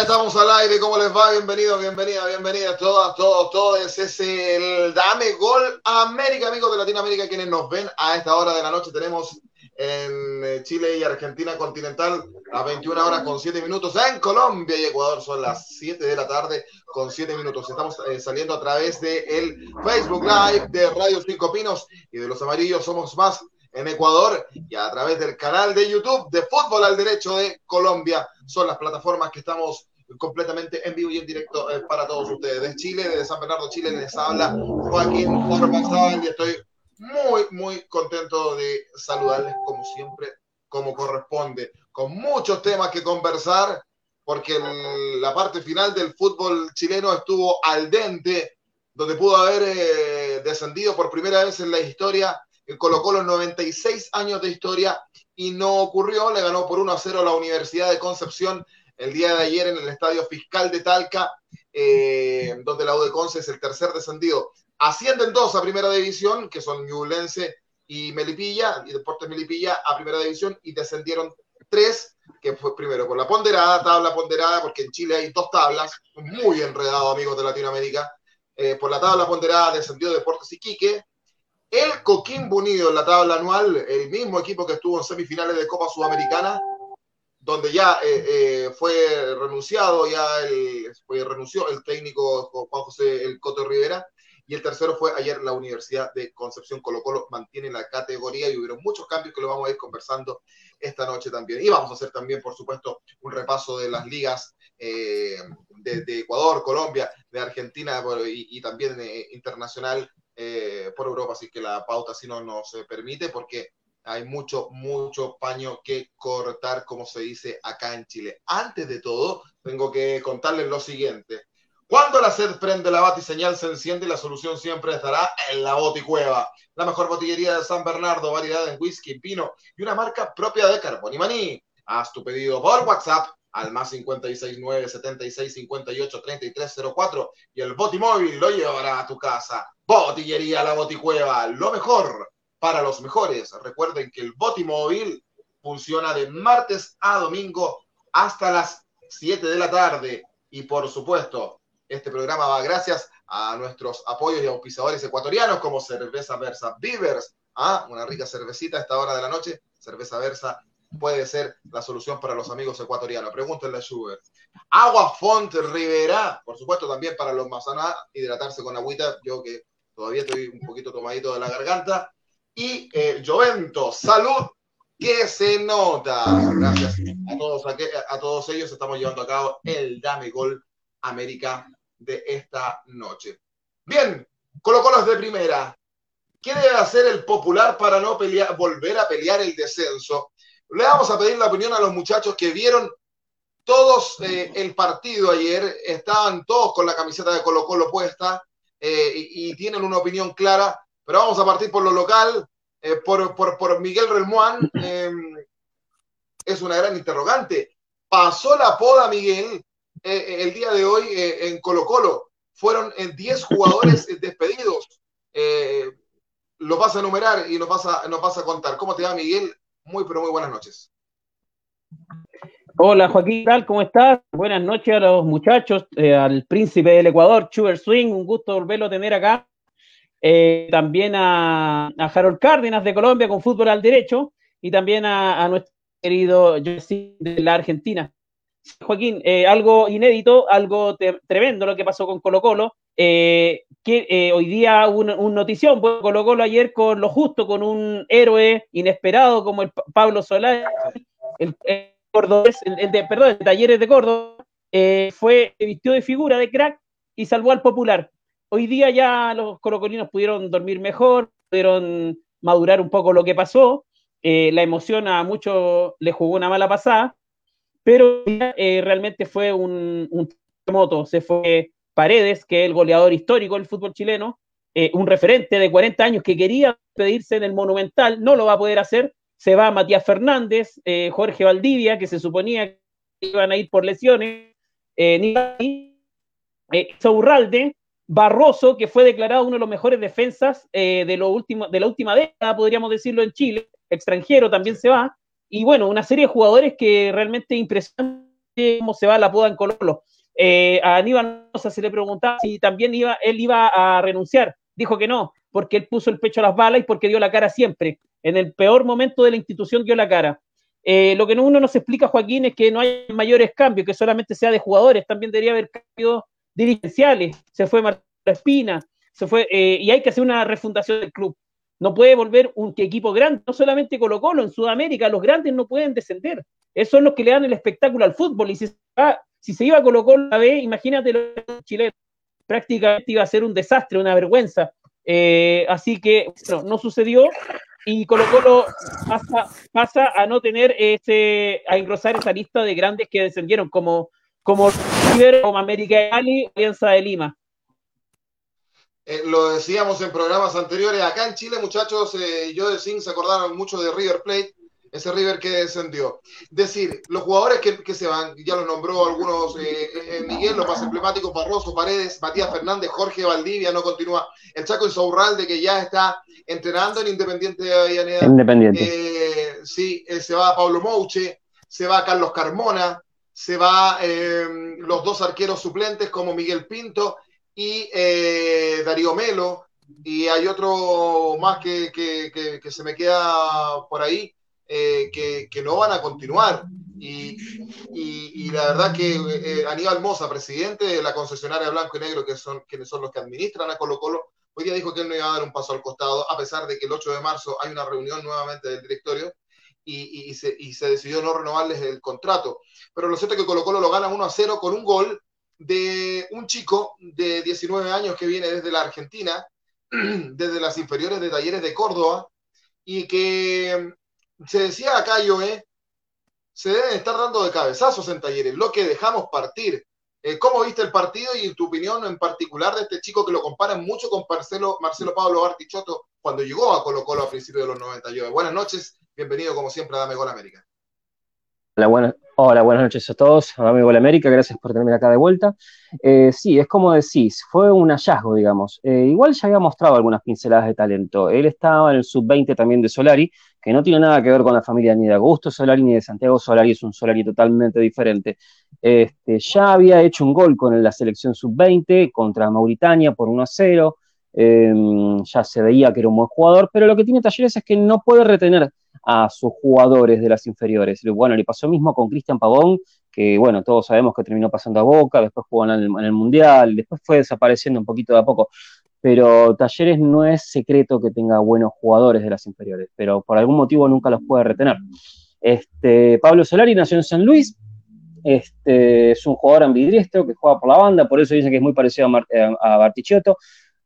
Estamos al aire, ¿cómo les va? Bienvenido, bienvenida, bienvenida, todas, todos, todos. Es el Dame Gol América, amigos de Latinoamérica, quienes nos ven a esta hora de la noche. Tenemos en eh, Chile y Argentina continental a 21 horas con 7 minutos. En Colombia y Ecuador son las 7 de la tarde con 7 minutos. Estamos eh, saliendo a través de el Facebook Live de Radio Cinco Pinos y de Los Amarillos Somos Más en Ecuador y a través del canal de YouTube de Fútbol al Derecho de Colombia. Son las plataformas que estamos completamente en vivo y en directo eh, para todos ustedes. De Chile, de San Bernardo, Chile, les habla Joaquín y estoy muy, muy contento de saludarles como siempre, como corresponde, con muchos temas que conversar, porque la parte final del fútbol chileno estuvo al dente, donde pudo haber eh, descendido por primera vez en la historia colocó los 96 años de historia y no ocurrió, le ganó por 1 a 0 la Universidad de Concepción el día de ayer en el Estadio Fiscal de Talca, eh, donde la U de Conce es el tercer descendido. Ascienden dos a Primera División, que son Ñublense y Melipilla, y Deportes Melipilla a Primera División, y descendieron tres, que fue primero por la ponderada, tabla ponderada, porque en Chile hay dos tablas, muy enredado, amigos de Latinoamérica. Eh, por la tabla ponderada descendió Deportes Iquique, el Coquimbo Unido en la tabla anual, el mismo equipo que estuvo en semifinales de Copa Sudamericana, donde ya eh, eh, fue renunciado, ya el, fue, renunció el técnico Juan José El Coto Rivera, y el tercero fue ayer la Universidad de Concepción Colo Colo mantiene la categoría y hubieron muchos cambios que lo vamos a ir conversando esta noche también. Y vamos a hacer también, por supuesto, un repaso de las ligas eh, de, Ecuador, Colombia, de Argentina y, también internacional eh, por Europa, así que la pauta si no nos permite porque hay mucho, mucho paño que cortar, como se dice acá en Chile. Antes de todo, tengo que contarles lo siguiente. Cuando la sed prende la batiseñal se enciende, la solución siempre estará en la boticueva. La mejor botillería de San Bernardo, variedad en whisky, pino y una marca propia de Carbón y. Haz tu pedido por WhatsApp al más 569 76 58 33 04 y el botimóvil lo llevará a tu casa. Botillería La Boticueva, lo mejor para los mejores. Recuerden que el Botimóvil funciona de martes a domingo hasta las 7 de la tarde. Y por supuesto, este programa va gracias a nuestros apoyos y auspiciadores ecuatorianos como Cerveza Versa Beavers. ¿ah? Una rica cervecita a esta hora de la noche. Cerveza Versa puede ser la solución para los amigos ecuatorianos. Pregúntenle a Schubert. Agua Font Rivera, por supuesto también para los mazaná, hidratarse con agüita, yo que todavía estoy un poquito tomadito de la garganta. Y eh, salud que se nota. Gracias a todos, a, todos ellos estamos llevando a cabo el Dame Gol América de esta noche. Bien, Colo Colo de primera. ¿Qué debe hacer el popular para no pelear, volver a pelear el descenso? Le vamos a pedir la opinión a los muchachos que vieron todos eh, el partido ayer, estaban todos con la camiseta de Colo Colo puesta eh, y, tienen una opinión clara, pero vamos a partir por lo local, eh, por, por, Miguel Relmuán, em, es una gran interrogante. ¿Pasó la poda, Miguel, el día de hoy en Colo Colo? Fueron 10 jugadores despedidos. los vas a enumerar y nos vas a, nos vas a contar. ¿Cómo te va, Miguel? Muy, pero muy buenas noches. Hola Joaquín, tal? ¿Cómo estás? Buenas noches a los muchachos, eh, al príncipe del Ecuador, Chuber Swing, un gusto volverlo a tener acá. Eh, también a, Harold Cárdenas de Colombia con fútbol al derecho y también a, nuestro querido Jesse de la Argentina. Joaquín, eh, algo inédito, algo tremendo lo que pasó con Colo Colo. Eh, que hoy día un, notición, pues Colo Colo ayer con lo justo, con un héroe inesperado como el Pablo Solá, el, el, el, de, perdón, el Talleres de Córdoba, fue, vistió de figura de crack y salvó al popular. Hoy día ya los colocolinos pudieron dormir mejor, pudieron madurar un poco lo que pasó. la emoción a muchos les jugó una mala pasada pero eh, realmente fue un, un. Se fue Paredes, que es el goleador histórico del fútbol chileno, eh, un referente de 40 años que quería pedirse en el Monumental, no lo va a poder hacer. Se va Matías Fernández, eh, Jorge Valdivia, que se suponía que iban a ir por lesiones, eh, Saurralde, Barroso, que fue declarado uno de los mejores defensas de, lo último, de la última década, podríamos decirlo en Chile, extranjero también se va, y bueno, una serie de jugadores que realmente impresionan cómo se va la poda en Colo. Eh, a Aníbal Mosa se le preguntaba si también iba, él iba a renunciar. Dijo que no, porque él puso el pecho a las balas y porque dio la cara siempre. En el peor momento de la institución dio la cara. Eh, lo que uno nos explica, Joaquín, es que no hay mayores cambios, que solamente sea de jugadores. También debería haber cambios dirigenciales. Se fue Marta Espina, se fue, eh, y hay que hacer una refundación del club. No puede volver un equipo grande, no solamente Colo Colo, en Sudamérica los grandes no pueden descender. Esos son los que le dan el espectáculo al fútbol. Y si se, si se iba a Colo Colo a B, imagínate los chilenos. Prácticamente iba a ser un desastre, una vergüenza. Eh, así que no sucedió y Colo Colo pasa, pasa, a no tener ese, a engrosar esa lista de grandes que descendieron como, como River, como América de Cali, Alianza de Lima. Eh, lo decíamos en programas anteriores, acá en Chile, muchachos, eh, yo de Sin se acordaron mucho de River Plate, ese River que descendió. Decir, los jugadores que, se van, ya los nombró algunos, eh, eh, Miguel, los más emblemáticos, Barroso, Paredes, Matías Fernández, Jorge Valdivia, no continúa, el Chaco Insaurralde que ya está entrenando en Independiente de Avellaneda. Independiente. Eh, sí, se va Pablo Mouche, se va Carlos Carmona, se va los dos arqueros suplentes como Miguel Pinto y Darío Melo, y hay otro más que, que se me queda por ahí, eh, que, no van a continuar. Y, y, la verdad que eh, Aníbal Mosa, presidente de la concesionaria Blanco y Negro, que son quienes son los que administran a Colo Colo, hoy día dijo que él no iba a dar un paso al costado, a pesar de que el 8 de marzo hay una reunión nuevamente del directorio y, y, se, y se, decidió no renovarles el contrato. Pero lo cierto es que Colo Colo lo gana 1 a 0 con un gol de un chico de 19 años que viene desde la Argentina, desde las inferiores de Talleres de Córdoba, y que se decía acá, yo, ¿eh? se deben estar dando de cabezazos en talleres, lo que dejamos partir. Eh, ¿Cómo viste el partido y tu opinión en particular de este chico que lo comparan mucho con Marcelo, Marcelo Pablo Bartichotto cuando llegó a Colo Colo a principios de los 99? Buenas noches, bienvenido como siempre a Dame Gol América. Hola, buenas, hola, buenas noches a todos. Dame Gol América, gracias por tenerme acá de vuelta. Eh, sí, es como decís, fue un hallazgo, digamos. Eh, igual ya había mostrado algunas pinceladas de talento. Él estaba en el sub-20 también de Solari, que no tiene nada que ver con la familia ni de Augusto Solari ni de Santiago Solari, es un Solari totalmente diferente. Este, ya había hecho un gol con la selección sub-20 contra Mauritania por 1 a 0. Em, ya se veía que era un buen jugador, pero lo que tiene Talleres es que no puede retener a sus jugadores de las inferiores. Bueno, le pasó mismo con Cristian Pavón, que bueno, todos sabemos que terminó pasando a Boca, después jugó en el, Mundial, después fue desapareciendo un poquito de a poco pero Talleres no es secreto que tenga buenos jugadores de las inferiores, pero por algún motivo nunca los puede retener. Este, Pablo Solari nació en San Luis, este, es un jugador ambidiestro que juega por la banda, por eso dicen que es muy parecido a, eh, a Bartichotto.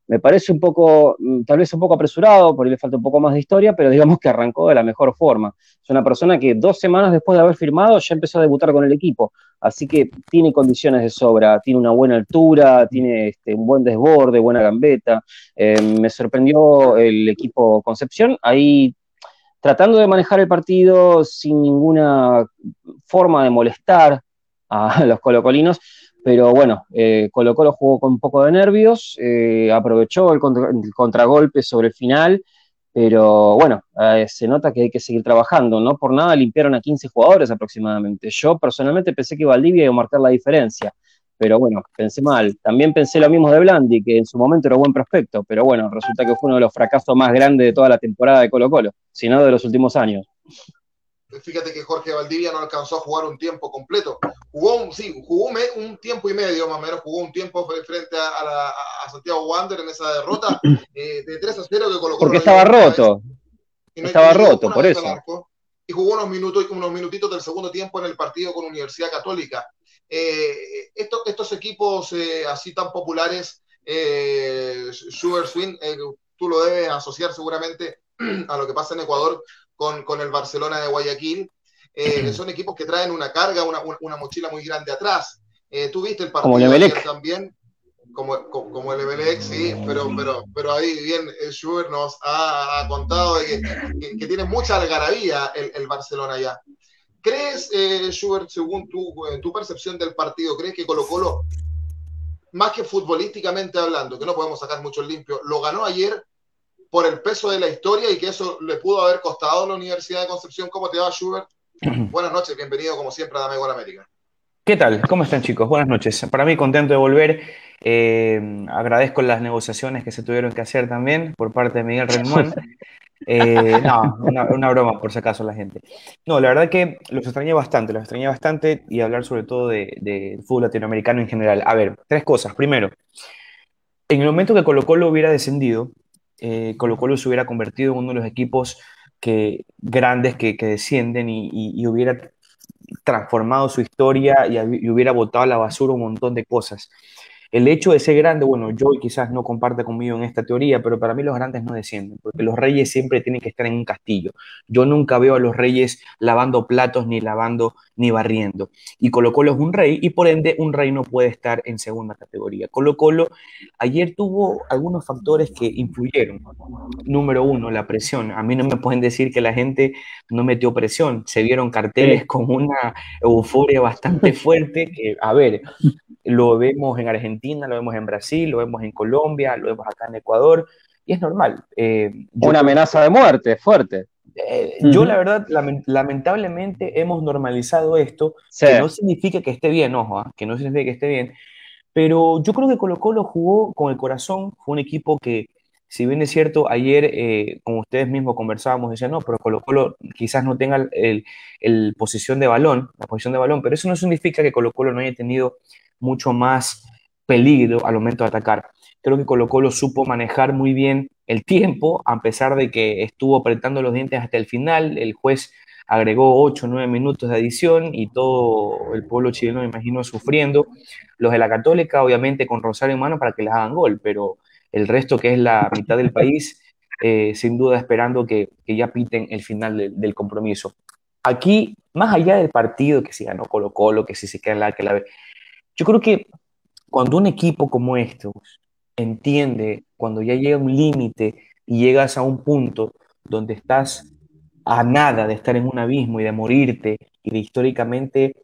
Me parece un poco, mm, tal vez un poco apresurado, porque le falta un poco más de historia, pero digamos que arrancó de la mejor forma. Es una persona que dos semanas después de haber firmado ya empezó a debutar con el equipo, así que tiene condiciones de sobra, tiene una buena altura, tiene este, un buen desborde, buena gambeta. Eh, me sorprendió el equipo Concepción, ahí tratando de manejar el partido sin ninguna forma de molestar a los colocolinos, pero bueno, eh, Colo Colo jugó con un poco de nervios, eh, aprovechó el, contragolpe sobre el final, pero bueno, eh, se nota que hay que seguir trabajando, no por nada limpiaron a 15 jugadores aproximadamente. Yo personalmente pensé que Valdivia iba a marcar la diferencia, pero bueno, pensé mal. También pensé lo mismo de Blandi, que en su momento era buen prospecto, pero bueno, resulta que fue uno de los fracasos más grandes de toda la temporada de Colo Colo, si no de los últimos años. Fíjate que Jorge Valdivia no alcanzó a jugar un tiempo completo. Jugó, un, sí, jugó un, tiempo y medio más o menos, jugó un tiempo frente a, Santiago Wander en esa derrota eh, de 3 a 0 que colocó. Porque estaba roto. estaba roto, por eso. y jugó unos, minutos, unos minutitos del segundo tiempo en el partido con Universidad Católica. Eh, estos, equipos eh, así tan populares, Sugar Swing, tú lo debes asociar seguramente a lo que pasa en Ecuador con, el Barcelona de Guayaquil. Eh, son equipos que traen una carga, una, mochila muy grande atrás. Eh, Tú viste el partido como también, como, como, el Emelec, sí, pero, pero, pero ahí bien eh, Schubert nos ha, contado de que, tiene mucha algarabía el, el Barcelona ya. ¿Crees, eh, Schubert, según tu, tu percepción del partido, crees que Colo Colo, más que futbolísticamente hablando, que no podemos sacar mucho limpio, lo ganó ayer por el peso de la historia y que eso le pudo haber costado a la Universidad de Concepción. ¿Cómo te va, Schubert? Buenas noches, bienvenido como siempre a Dame Gol América. ¿Qué tal? ¿Cómo están chicos? Buenas noches. Para mí contento de volver. Eh, agradezco las negociaciones que se tuvieron que hacer también por parte de Miguel Redmond. Eh, no, una, broma por si acaso la gente. No, la verdad que los extrañé bastante, los extrañé bastante y hablar sobre todo de, de fútbol latinoamericano en general. A ver, tres cosas. Primero, en el momento que Colo Colo hubiera descendido, eh, Colo Colo se hubiera convertido en uno de los equipos que, grandes que, descienden y, y, hubiera transformado su historia y, hubiera botado a la basura un montón de cosas. El hecho de ser grande, bueno, yo quizás no comparte conmigo en esta teoría, pero para mí los grandes no descienden, porque los reyes siempre tienen que estar en un castillo. Yo nunca veo a los reyes lavando platos, ni lavando, ni barriendo. Y Colo Colo es un rey, y por ende un rey no puede estar en segunda categoría. Colo Colo ayer tuvo algunos factores que influyeron. Número uno, la presión. A mí no me pueden decir que la gente no metió presión. Se vieron carteles con una euforia bastante fuerte, que, a ver, lo vemos en Argentina, lo vemos en Brasil, lo vemos en Colombia, lo vemos acá en Ecuador, y es normal. Eh, Una amenaza de muerte fuerte. Eh, yo, la verdad, lamentablemente hemos normalizado esto, que no significa que esté bien, ojo, ¿ah? que no significa que esté bien, pero yo creo que Colo Colo jugó con el corazón, fue un equipo que, si bien es cierto, ayer, eh, como ustedes mismos conversábamos, decían, no, pero Colo Colo quizás no tenga el, el, posición de balón, la posición de balón, pero eso no significa que Colo Colo no haya tenido mucho más peligro al momento de atacar. Creo que Colo Colo supo manejar muy bien el tiempo, a pesar de que estuvo apretando los dientes hasta el final. El juez agregó 8 o 9 minutos de adición y todo el pueblo chileno, me imagino, sufriendo. Los de la Católica, obviamente, con Rosario en mano para que les hagan gol, pero el resto, que es la mitad del país, eh, sin duda esperando que, ya piten el final del compromiso. Aquí, más allá del partido, que si ganó Colo Colo, que si se queda en la que la yo creo que cuando un equipo como estos entiende, cuando ya llega un límite y llegas a un punto donde estás a nada de estar en un abismo y de morirte y de históricamente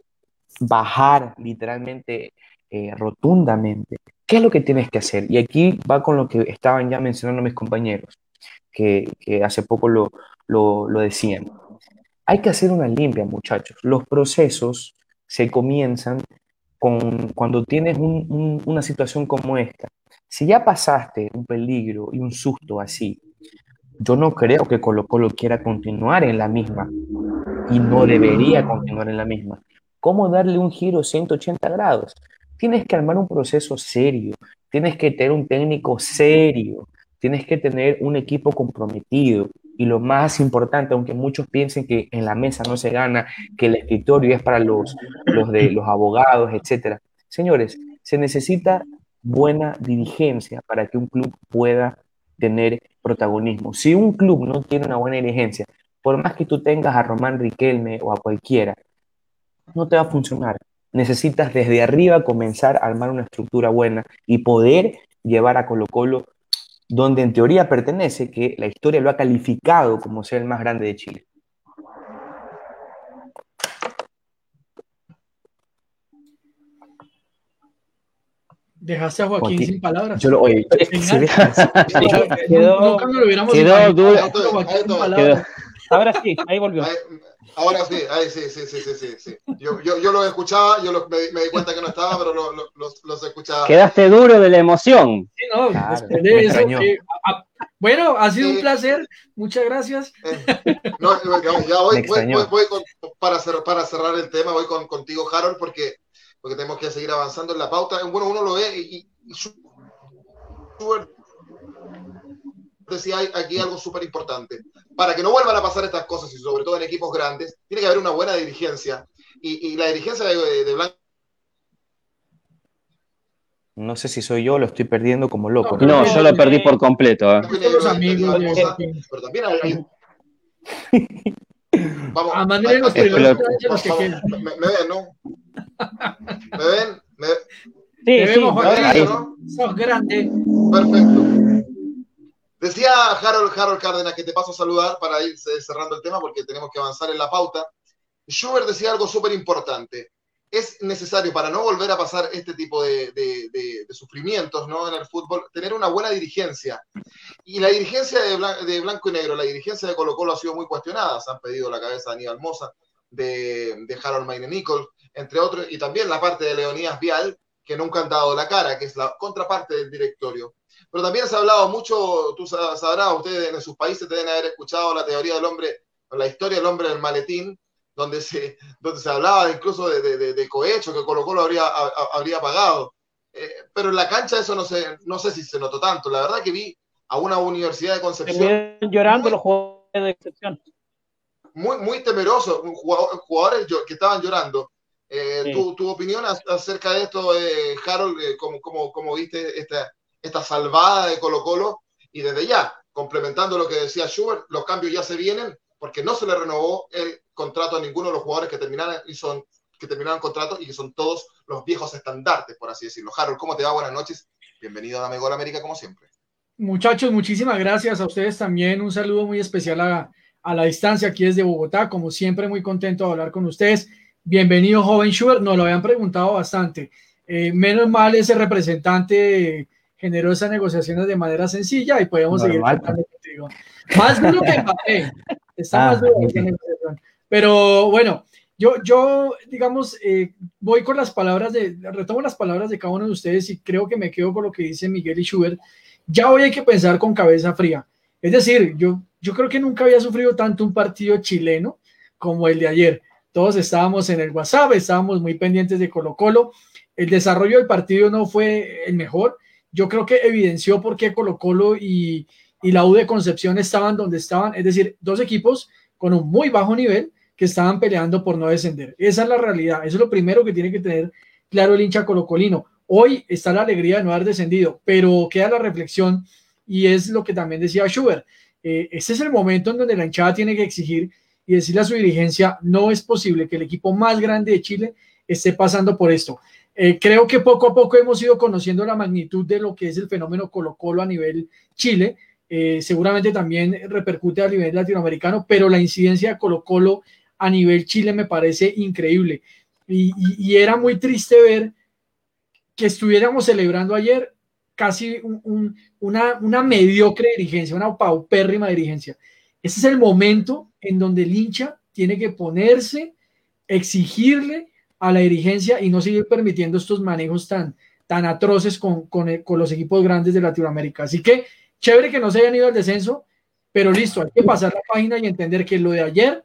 bajar literalmente eh, rotundamente, ¿qué es lo que tienes que hacer? Y aquí va con lo que estaban ya mencionando mis compañeros, que, hace poco lo, lo decían. Hay que hacer una limpia, muchachos. Los procesos se comienzan cuando tienes una situación como esta. Si ya pasaste un peligro y un susto así, yo no creo que Colo Colo quiera continuar en la misma y no debería continuar en la misma. ¿Cómo darle un giro 180 grados? Tienes que armar un proceso serio, tienes que tener un técnico serio, tienes que tener un equipo comprometido, y lo más importante, aunque muchos piensen que en la mesa no se gana, que el escritorio es para los, los, de, los abogados, etc. Señores, se necesita buena dirigencia para que un club pueda tener protagonismo. Si un club no tiene una buena dirigencia, por más que tú tengas a Román Riquelme o a cualquiera, no te va a funcionar. Necesitas desde arriba comenzar a armar una estructura buena y poder llevar a Colo Colo donde en teoría pertenece, que la historia lo ha calificado como ser el más grande de Chile. Dejaste a Joaquín, sin palabras. Yo lo oí. Quedó, Ahora sí, ahí volvió. Ahora sí, ahí sí, sí, sí, sí, sí. Yo, yo, yo lo escuchaba, yo me, di cuenta que no estaba, pero lo, los, los, escuchaba. Quedaste duro de la emoción. Sí, no, eso, bueno, ha sido un placer, muchas gracias. Eh, no, ya voy, voy, voy, con, para, cerrar, para cerrar el tema, voy con, contigo, Harold, porque, porque tenemos que seguir avanzando en la pauta. Bueno, uno lo ve y, y, decía aquí algo súper importante. Para que no vuelvan a pasar estas cosas, y sobre todo en equipos grandes, tiene que haber una buena dirigencia. Y, la dirigencia de, Blanco. No sé si soy yo, lo estoy perdiendo como loco. No, yo lo perdí por completo. ¿eh? Pero también hay. Vamos, a manera los me, ven, ¿no? ¿Me ven? ¿Me... Sí, Te vemos, ¿no? Sos grande. Perfecto. Decía Harold, Harold Cárdenas que te paso a saludar para ir cerrando el tema porque tenemos que avanzar en la pauta. Schubert decía algo súper importante. Es necesario para no volver a pasar este tipo de, sufrimientos ¿no? en el fútbol, tener una buena dirigencia. Y la dirigencia de, Blanco y Negro, la dirigencia de Colo Colo ha sido muy cuestionada. Se han pedido la cabeza de Aníbal Moza. de, de Harold Mayne Nichols, entre otros, y también la parte de Leonidas Vial, que nunca han dado la cara, que es la contraparte del directorio. Pero también se ha hablado mucho, tú sabrás, ustedes en sus países deben haber escuchado la teoría del hombre, la historia del hombre del maletín, donde se, donde se hablaba incluso de, de, de cohecho que Colo Colo habría, habría pagado. Eh, pero en la cancha eso no sé, no sé si se notó tanto. La verdad que vi a una universidad de Concepción. llorando los jugadores de excepción. Muy, muy temerosos, jugadores que estaban llorando. Eh, tu, opinión acerca de esto, eh, Harold, como, como, como, viste esta, esta salvada de Colo Colo, y desde ya, complementando lo que decía Schubert, los cambios ya se vienen porque no se le renovó el contrato a ninguno de los jugadores que terminaron y son que terminaron contrato y que son todos los viejos estandartes, por así decirlo. Harold, ¿cómo te va? Buenas noches. Bienvenido a Dame Gol América, como siempre. Muchachos, muchísimas gracias a ustedes también. Un saludo muy especial a, a la distancia aquí desde Bogotá. Como siempre, muy contento de hablar con ustedes. Bienvenido, joven Schubert. Nos lo habían preguntado bastante. Eh, menos mal ese representante generó esas negociaciones de manera sencilla y podemos seguir hablando contigo. Más duro que Mbappé. Está ah, más duro esa negociación. Pero bueno, yo, yo digamos, eh, voy con las palabras de, retomo las palabras de cada uno de ustedes y creo que me quedo con lo que dice Miguel y Schubert. Ya hoy hay que pensar con cabeza fría. Es decir, yo, yo creo que nunca había sufrido tanto un partido chileno como el de ayer. Todos estábamos en el WhatsApp, estábamos muy pendientes de Colo Colo. El desarrollo del partido no fue el mejor. Yo creo que evidenció por qué Colo Colo y, la U de Concepción estaban donde estaban. Es decir, dos equipos con un muy bajo nivel que estaban peleando por no descender. Esa es la realidad. Eso es lo primero que tiene que tener claro el hincha colocolino. Hoy está la alegría de no haber descendido, pero queda la reflexión y es lo que también decía Schubert. Eh, este es el momento en donde la hinchada tiene que exigir y decirle a su dirigencia, no es posible que el equipo más grande de Chile esté pasando por esto. Eh, creo que poco a poco hemos ido conociendo la magnitud de lo que es el fenómeno Colo Colo a nivel Chile. Eh, seguramente también repercute a nivel latinoamericano, pero la incidencia de Colo Colo a nivel Chile me parece increíble. Y, era muy triste ver que estuviéramos celebrando ayer casi una, una mediocre dirigencia, una paupérrima dirigencia. Ese es el momento en donde el hincha tiene que ponerse, exigirle a la dirigencia y no seguir permitiendo estos manejos tan, tan atroces con, los equipos grandes de Latinoamérica. Así que chévere que no se hayan ido al descenso, pero listo, hay que pasar la página y entender que lo de ayer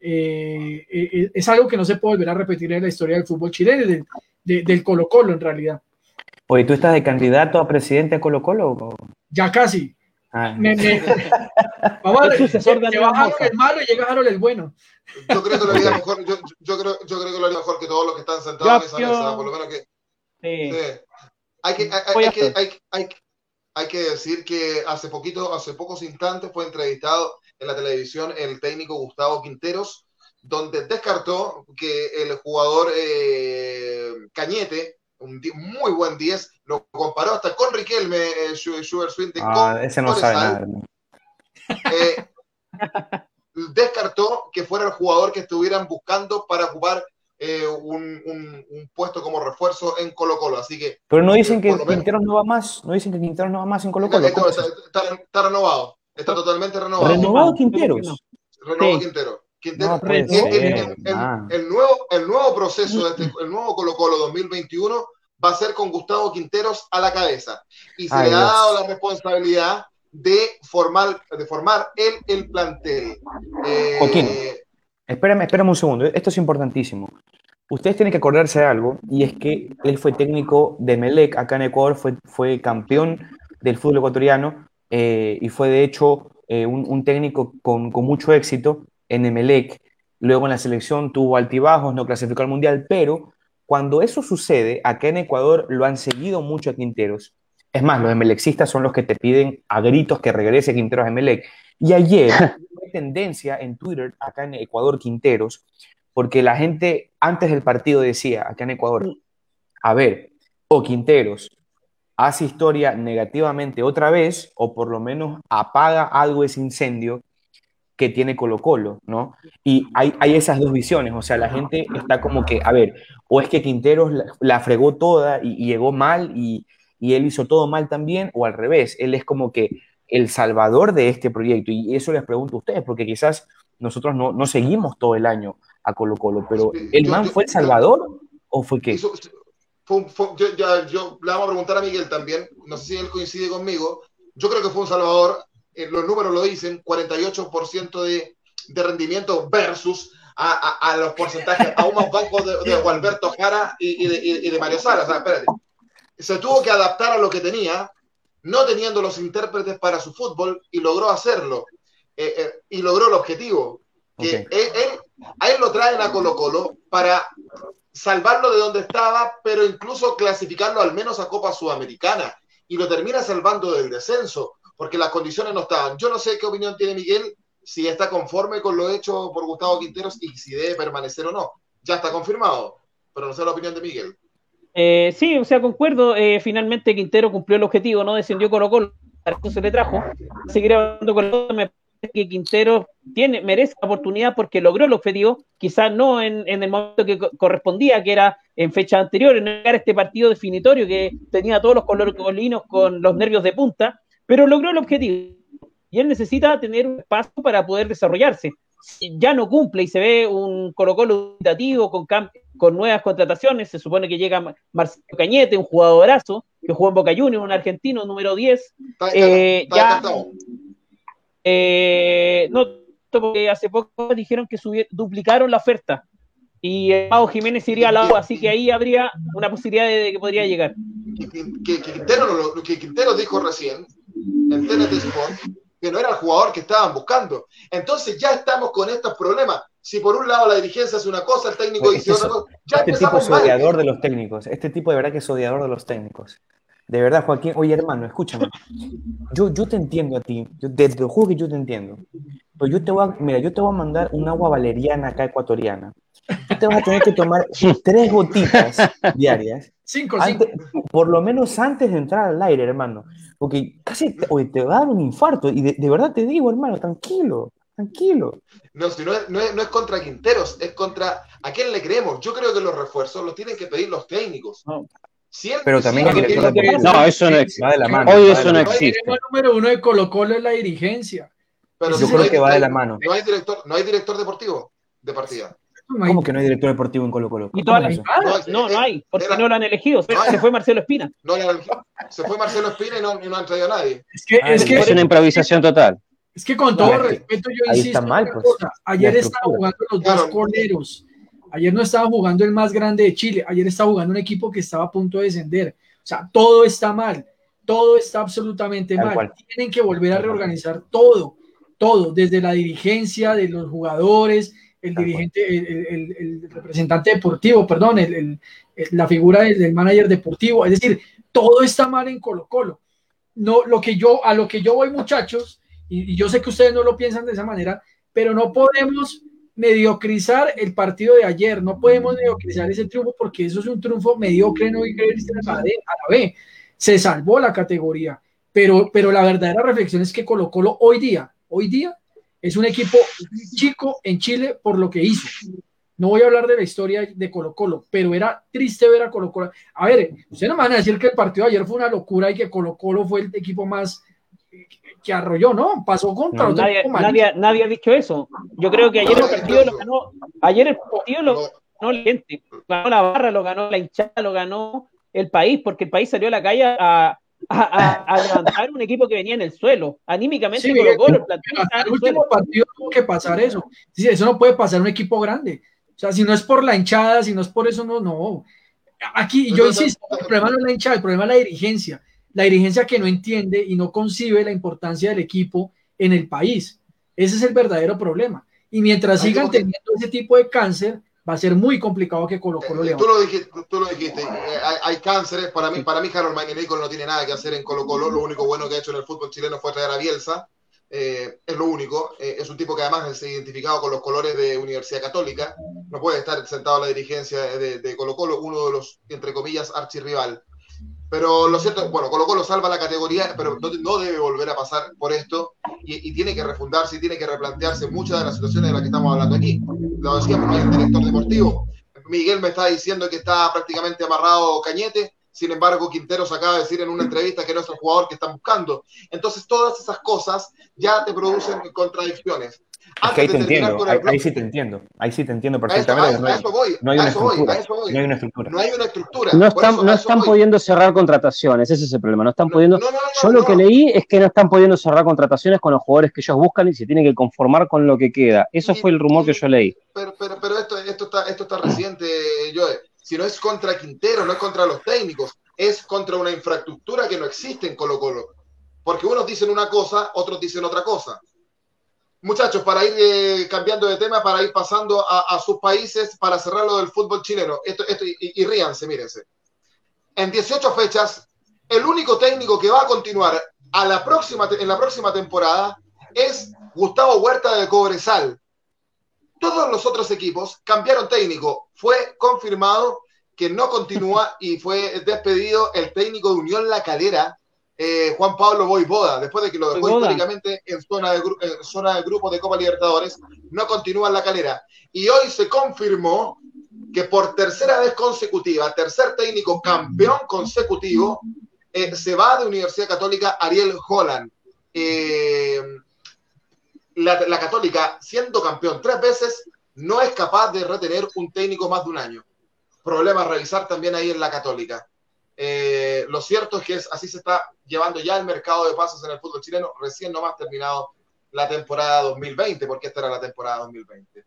eh, eh, es algo que no se puede volver a repetir en la historia del fútbol chileno, del, del Colo Colo en realidad. Oye, ¿tú estás de candidato a presidente de Colo Colo? Ya casi. Ah, vamos a ver, sucesor de el malo y llega Harold el bueno. Yo creo que lo haría mejor, yo, yo, creo, yo creo que lo haría mejor que todos los que están sentados en esa mesa, por lo menos que. Sí. Sí. Hay, que, hay, hay, que, hay, hay, hay, que decir que hace poquito, hace pocos instantes fue entrevistado en la televisión el técnico Gustavo Quinteros, donde descartó que el jugador eh, Cañete un muy buen 10, lo comparó hasta con Riquelme, eh, Sugar ah, ese no sabe nada. Eh, descartó que fuera el jugador que estuvieran buscando para ocupar eh, un, un, puesto como refuerzo en Colo Colo, así que... Pero no dicen que Quintero no va más, no dicen que Quintero no va más en Colo Colo. Está, está, renovado, está totalmente renovado. ¿Renovado Quinteros? Renovado Quintero. Quintero. el, nuevo, el nuevo proceso, de este, el nuevo Colo Colo 2021 va a ser con Gustavo Quinteros a la cabeza. Y se le ha dado la responsabilidad de formar, de formar él el plantel. Eh, Joaquín, espérame, espérame un segundo, esto es importantísimo. Ustedes tienen que acordarse de algo, y es que él fue técnico de Melec acá en Ecuador, fue, fue campeón del fútbol ecuatoriano eh, y fue de hecho eh, un, un, técnico con, con, mucho éxito en Emelec. Luego en la selección tuvo altibajos, no clasificó al mundial, pero cuando eso sucede, acá en Ecuador lo han seguido mucho a Quinteros. Es más, los emelexistas son los que te piden a gritos que regrese Quinteros a Emelec. Y ayer hay tendencia en Twitter, acá en Ecuador, Quinteros, porque la gente antes del partido decía, acá en Ecuador, a ver, o Quinteros hace historia negativamente otra vez, o por lo menos apaga algo ese incendio que tiene Colo Colo, ¿no? Y hay, hay, esas dos visiones, o sea, la gente está como que, a ver, o es que Quinteros la, fregó toda y, llegó mal y, y, él hizo todo mal también, o al revés, él es como que el salvador de este proyecto. Y eso les pregunto a ustedes, porque quizás nosotros no, no seguimos todo el año a Colo Colo, pero ¿el man fue El Salvador o fue qué? yo, yo, le vamos a preguntar a Miguel también, no sé si él coincide conmigo, yo creo que fue un Salvador, eh, los números lo dicen, 48% de, de rendimiento versus a, a, los porcentajes aún más bajos de, de Gualberto Jara y, de, y, de, Mario Sala. O sea, espérate. Se tuvo que adaptar a lo que tenía, no teniendo los intérpretes para su fútbol, y logró hacerlo. Eh, eh, y logró el objetivo. Que él, a él lo traen a Colo Colo para salvarlo de donde estaba, pero incluso clasificarlo al menos a Copa Sudamericana. Y lo termina salvando del descenso, porque las condiciones no estaban. Yo no sé qué opinión tiene Miguel, si está conforme con lo hecho por Gustavo Quinteros y si debe permanecer o no. Ya está confirmado, pero no sé la opinión de Miguel. Eh, sí, o sea, concuerdo. finalmente Quintero cumplió el objetivo, no descendió Colo Colo, se le trajo. Seguiré hablando con me que Quintero tiene, merece la oportunidad porque logró el objetivo, quizás no en, el momento que correspondía, que era en fecha anterior, en este partido definitorio que tenía todos los colores con los nervios de punta, pero logró el objetivo. Y él necesita tener un espacio para poder desarrollarse. Ya no cumple y se ve un Colo-Colo con, con nuevas contrataciones. Se supone que llega Marcelo Cañete, un jugadorazo que jugó en Boca Juniors, un argentino número 10. Eh, ya, eh, no, porque hace poco dijeron que duplicaron la oferta y Pau Jiménez iría al lado, así que ahí habría una posibilidad de, que podría llegar. Que, Quintero, lo, que Quintero dijo recién en TNT Sport, que no era el jugador que estaban buscando. Entonces ya estamos con estos problemas. Si por un lado la dirigencia hace una cosa, el técnico dice otra cosa, ya Este tipo es odiador de los técnicos. Este tipo de verdad que es odiador de los técnicos. De verdad, Joaquín. Oye, hermano, escúchame. Yo, yo te entiendo a ti. Yo te, te juro que yo te entiendo. Pero yo te voy a, mira, yo te voy a mandar un agua valeriana acá ecuatoriana. Tú te vas a tener que tomar tres gotitas diarias. Cinco, antes, Por lo menos antes de entrar al aire, hermano. Porque casi oye, te va a dar un infarto. Y de, de, verdad te digo, hermano, tranquilo, tranquilo. No, si no es, no, es, no es contra Quinteros, es contra a quién le creemos. Yo creo que los refuerzos los tienen que pedir los técnicos. No pero también No, eso no existe. Hoy eso no existe. El número uno de Colo Colo es la dirigencia. Pero yo creo que va de la mano. No hay director, no hay director deportivo de partida. ¿Cómo que no hay director deportivo en Colo Colo? ¿Y todas las no, no hay, porque no lo han elegido. Se fue Marcelo Espina. No, se fue Marcelo Espina y no, y no han traído a nadie. Es que, es, que, es una improvisación total. Es que con todo respeto, yo insisto. Está mal, pues, Ayer estaba jugando los dos coleros Ayer no estaba jugando el más grande de Chile, ayer estaba jugando un equipo que estaba a punto de descender. O sea, todo está mal, todo está absolutamente mal. Tienen que volver a reorganizar todo, todo, desde la dirigencia de los jugadores, el dirigente, el, representante deportivo, perdón, la figura del, manager deportivo. Es decir, todo está mal en Colo Colo. No, lo que yo, a lo que yo voy, muchachos, y yo sé que ustedes no lo piensan de esa manera, pero no podemos mediocrizar el partido de ayer. No podemos mediocrizar ese triunfo porque eso es un triunfo mediocre, no a la B. Se salvó la categoría. Pero, pero la verdadera reflexión es que Colo Colo hoy día, hoy día, es un equipo chico en Chile por lo que hizo. No voy a hablar de la historia de Colo Colo, pero era triste ver a Colo Colo. A ver, ustedes no me van a decir que el partido de ayer fue una locura y que Colo Colo fue el equipo más que arrolló, ¿no? Pasó contra nadie, nadie, ha dicho eso. Yo creo que ayer el partido lo ganó, ayer el partido lo ganó la gente, ganó la barra, lo ganó la hinchada, lo ganó el país, porque el país salió a la calle a, a, levantar un equipo que venía en el suelo. Anímicamente sí, colocó, el último partido tuvo que pasar eso. Eso no puede pasar un equipo grande. O sea, si no es por la hinchada, si no es por eso, no, no. Aquí, yo insisto, el problema no es la hinchada, el problema es la dirigencia la dirigencia que no entiende y no concibe la importancia del equipo en el país. Ese es el verdadero problema. Y mientras sigan teniendo ese tipo de cáncer, va a ser muy complicado que Colo Colo eh, Tú lo dijiste, tú lo dijiste. Eh, hay, cánceres. Para mí, para mí Harold Magnífico no tiene nada que hacer en Colo Colo. Lo único bueno que ha hecho en el fútbol chileno fue traer a Bielsa. Eh, es lo único. es un tipo que además es identificado con los colores de Universidad Católica. No puede estar sentado en la dirigencia de, de Colo Colo, uno de los, entre comillas, archirrival. Pero lo cierto, bueno, Colo Colo salva la categoría, pero no, debe volver a pasar por esto y, tiene que refundarse y tiene que replantearse muchas de las situaciones de las que estamos hablando aquí. Lo decíamos, no hay un director deportivo. Miguel me está diciendo que está prácticamente amarrado Cañete, sin embargo, Quinteros acaba de decir en una entrevista que no es el jugador que están buscando. Entonces, todas esas cosas ya te producen contradicciones. Ahí te entiendo, ahí, sí te entiendo, ahí sí te entiendo perfectamente. A eso, voy, no hay una estructura. No hay una estructura. No hay una estructura. No están, no están pudiendo cerrar contrataciones, ese es el problema. No están pudiendo. yo lo que leí es que no están pudiendo cerrar contrataciones con los jugadores que ellos buscan y se tienen que conformar con lo que queda. Eso fue el rumor que yo leí. Pero, pero, pero esto, esto, está, esto está reciente, Joe. Si no es contra Quintero, no es contra los técnicos, es contra una infraestructura que no existe en Colo Colo. Porque unos dicen una cosa, otros dicen otra cosa. Muchachos, para ir eh, cambiando de tema, para ir pasando a, sus países, para cerrar lo del fútbol chileno. Esto, esto, y, ríanse, mírense. En 18 fechas, el único técnico que va a continuar a la próxima, en la próxima temporada es Gustavo Huerta de Cobresal. Todos los otros equipos cambiaron técnico. Fue confirmado que no continúa y fue despedido el técnico de Unión La Calera, eh, Juan Pablo Boivoda, después de que lo dejó históricamente en zona, de, en zona de grupo de Copa Libertadores, no continúa en la calera. Y hoy se confirmó que por tercera vez consecutiva, tercer técnico campeón consecutivo, eh, se va de Universidad Católica Ariel Holland. Eh, la, la, Católica, siendo campeón tres veces, no es capaz de retener un técnico más de un año. Problema a revisar también ahí en la Católica. Eh, lo cierto es que así se está llevando ya el mercado de pasos en el fútbol chileno, recién nomás terminado la temporada 2020, porque esta era la temporada 2020.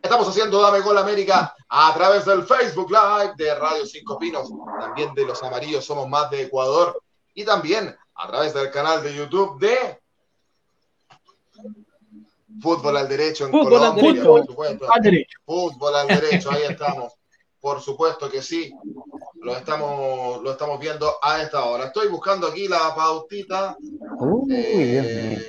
Estamos haciendo Dame Gol América a través del Facebook Live de Radio Cinco Pinos, también de Los Amarillos Somos Más de Ecuador y también a través del canal de YouTube de Fútbol al Derecho en Colombia. Fútbol al Derecho, ahí estamos. Por supuesto que sí, lo estamos, lo estamos viendo a esta hora. Estoy buscando aquí la pautita. Eh,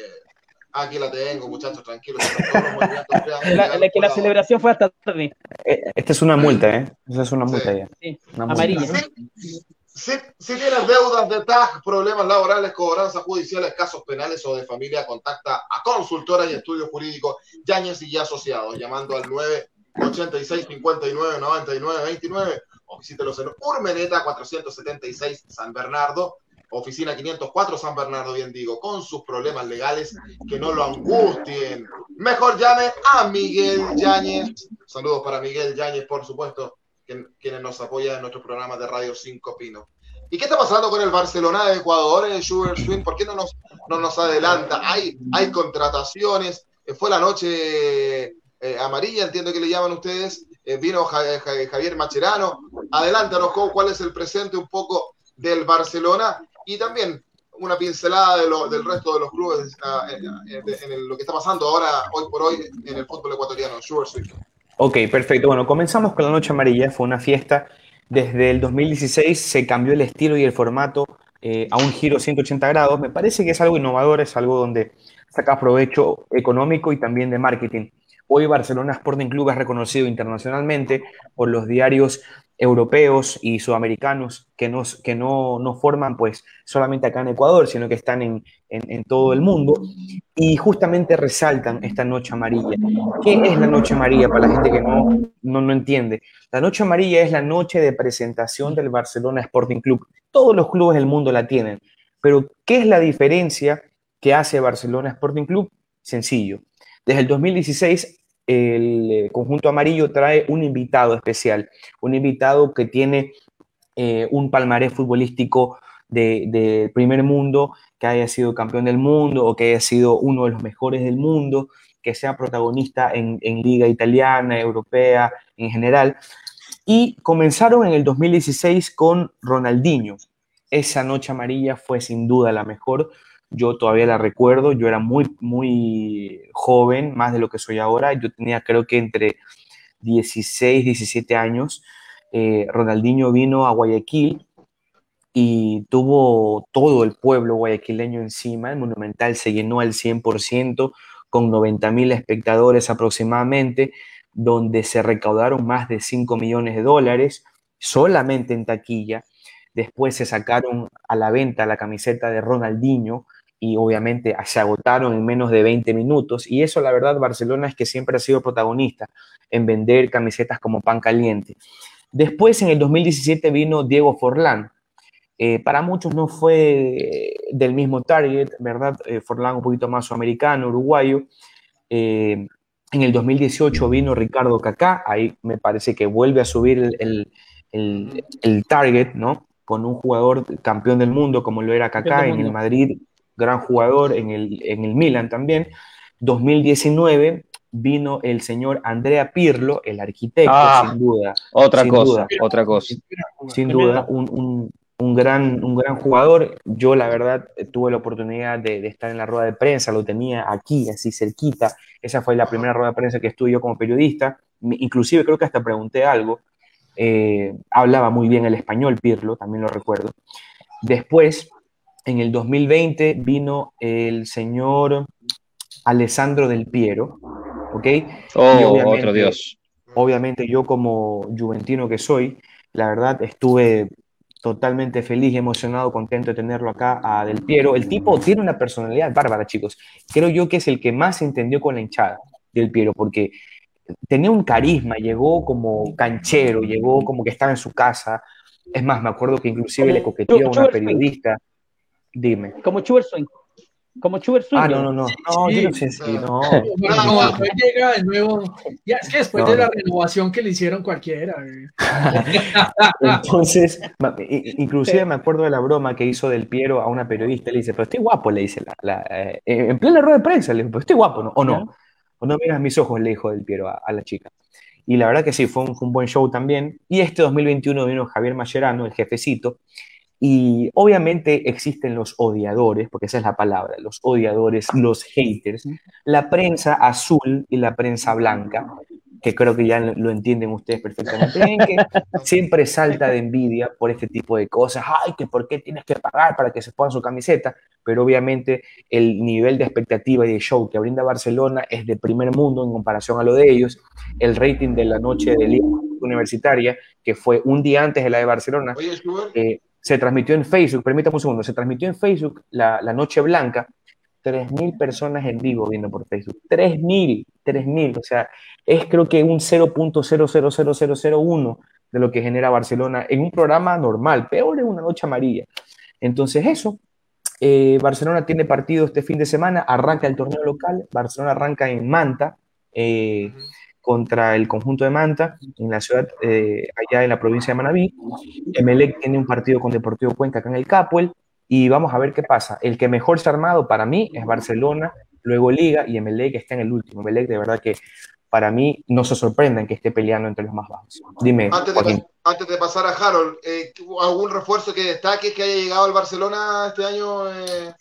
aquí la tengo, muchachos, tranquilos. la, que la celebración fue hasta tarde. Eh, esta es una multa, ¿eh? Esta es una multa ya. Sí, amarilla. Si, si, tienes deudas de TAG, problemas laborales, cobranzas judiciales, casos penales o de familia, contacta a consultoras y estudios jurídicos Yañez y ya asociados, llamando al 9 86 59 99 29 o visítelos en Urmeneta 476 San Bernardo, oficina 504 San Bernardo, bien digo, con sus problemas legales que no lo angustien. Mejor llame a Miguel Yáñez. Saludos para Miguel Yáñez, por supuesto, quienes nos apoyan en nuestro programa de Radio 5 Pino. ¿Y qué está pasando con el Barcelona de Ecuador, el Sugar Swing? ¿Por qué no nos, no nos adelanta? Hay, hay contrataciones. Fue la noche eh, amarilla, entiendo que le llaman ustedes, eh, vino Javier Macherano. Adelántanos, ¿cuál es el presente un poco del Barcelona? Y también una pincelada de lo, del resto de los clubes en, lo que está pasando ahora, hoy por hoy, en el fútbol ecuatoriano. Ok, perfecto. Bueno, comenzamos con la Noche Amarilla. Fue una fiesta. Desde el 2016 se cambió el estilo y el formato eh, a un giro 180 grados. Me parece que es algo innovador, es algo donde saca provecho económico y también de marketing. Hoy Barcelona Sporting Club es reconocido internacionalmente por los diarios europeos y sudamericanos que, nos, que no, no, forman pues solamente acá en Ecuador, sino que están en, en, todo el mundo y justamente resaltan esta noche amarilla. ¿Qué es la noche amarilla para la gente que no, no, no entiende? La noche amarilla es la noche de presentación del Barcelona Sporting Club. Todos los clubes del mundo la tienen, pero ¿qué es la diferencia que hace Barcelona Sporting Club? Sencillo. Desde el 2016, el eh, conjunto amarillo trae un invitado especial, un invitado que tiene eh, un palmarés futbolístico del de primer mundo, que haya sido campeón del mundo o que haya sido uno de los mejores del mundo, que sea protagonista en, en liga italiana, europea, en general. Y comenzaron en el 2016 con Ronaldinho. Esa noche amarilla fue sin duda la mejor yo todavía la recuerdo, yo era muy, muy joven, más de lo que soy ahora, yo tenía creo que entre 16, 17 años. Eh, Ronaldinho vino a Guayaquil y tuvo todo el pueblo guayaquileño encima, el Monumental se llenó al 100% con 90 mil espectadores aproximadamente, donde se recaudaron más de 5 millones de dólares solamente en taquilla. Después se sacaron a la venta la camiseta de Ronaldinho, y obviamente se agotaron en menos de 20 minutos. Y eso, la verdad, Barcelona es que siempre ha sido protagonista en vender camisetas como pan caliente. Después, en el 2017, vino Diego Forlán. Eh, para muchos no fue del mismo target, ¿verdad? Eh, Forlán un poquito más sudamericano, uruguayo, Eh, en el 2018 vino Ricardo Kaká, ahí me parece que vuelve a subir el, el, target, ¿no? Con un jugador campeón del mundo como lo era Kaká en el Madrid, gran jugador en el, en el Milan también. 2019 vino el señor Andrea Pirlo, el arquitecto, ah, sin duda. Otra cosa, otra cosa. Sin duda, un, gran, un gran jugador. Yo, la verdad, tuve la oportunidad de, estar en la rueda de prensa, lo tenía aquí, así cerquita. Esa fue la primera rueda de prensa que estuve yo como periodista. Inclusive creo que hasta pregunté algo. Eh, hablaba muy bien el español, Pirlo, también lo recuerdo. Después, en el 2020, vino el señor Alessandro Del Piero, ¿ok? Oh, otro Dios. Obviamente yo como juventino que soy, la verdad estuve totalmente feliz emocionado, contento de tenerlo acá a Del Piero. El tipo tiene una personalidad bárbara, chicos. Creo yo que es el que más se entendió con la hinchada Del Piero, porque tenía un carisma, llegó como canchero, llegó como que estaba en su casa. Es más, me acuerdo que inclusive le coqueteó a una periodista. Dime. Como Schubert como Schubert Ah, no, no, no. No, yo no sé si. No. después llega de nuevo. Ya, es que después de la renovación que le hicieron cualquiera. Entonces, inclusive me acuerdo de la broma que hizo Del Piero a una periodista. Le dice, pero estoy guapo, le dice. La, eh, en plena rueda de prensa, le dice, pero estoy guapo, ¿no? O no. O no miras mis ojos, le dijo Del Piero a, la chica. Y la verdad que sí, fue un, fue un, buen show también. Y este 2021 vino Javier Mascherano, el jefecito, y obviamente existen los odiadores, porque esa es la palabra, los odiadores, los haters, la prensa azul y la prensa blanca, que creo que ya lo entienden ustedes perfectamente bien, que siempre salta de envidia por este tipo de cosas. Ay, que por qué tienes que pagar para que se pongan su camiseta, pero obviamente el nivel de expectativa y de show que brinda Barcelona es de primer mundo en comparación a lo de ellos. El rating de la noche de Liga Universitaria, que fue un día antes de la de Barcelona, eh, se transmitió en Facebook, permítame un segundo, se transmitió en Facebook la, la Noche Blanca, 3.000 personas en vivo viendo por Facebook. 3.000, 3.000, o sea, es creo que un 0.000001 de lo que genera Barcelona en un programa normal, peor en una noche amarilla. Entonces eso, eh, Barcelona tiene partido este fin de semana, arranca el torneo local, Barcelona arranca en Manta, eh, contra el conjunto de Manta, en la ciudad, eh, allá en la provincia de Manabí. Emelec tiene un partido con Deportivo Cuenca acá en el Capuel, y vamos a ver qué pasa. El que mejor se ha armado para mí es Barcelona, luego Liga, y Emelec está en el último. Emelec, de verdad que para mí no se sorprenden que esté peleando entre los más bajos. Dime, antes de, antes de pasar a Harold, eh, ¿algún refuerzo que destaque que haya llegado al Barcelona este año? Eh,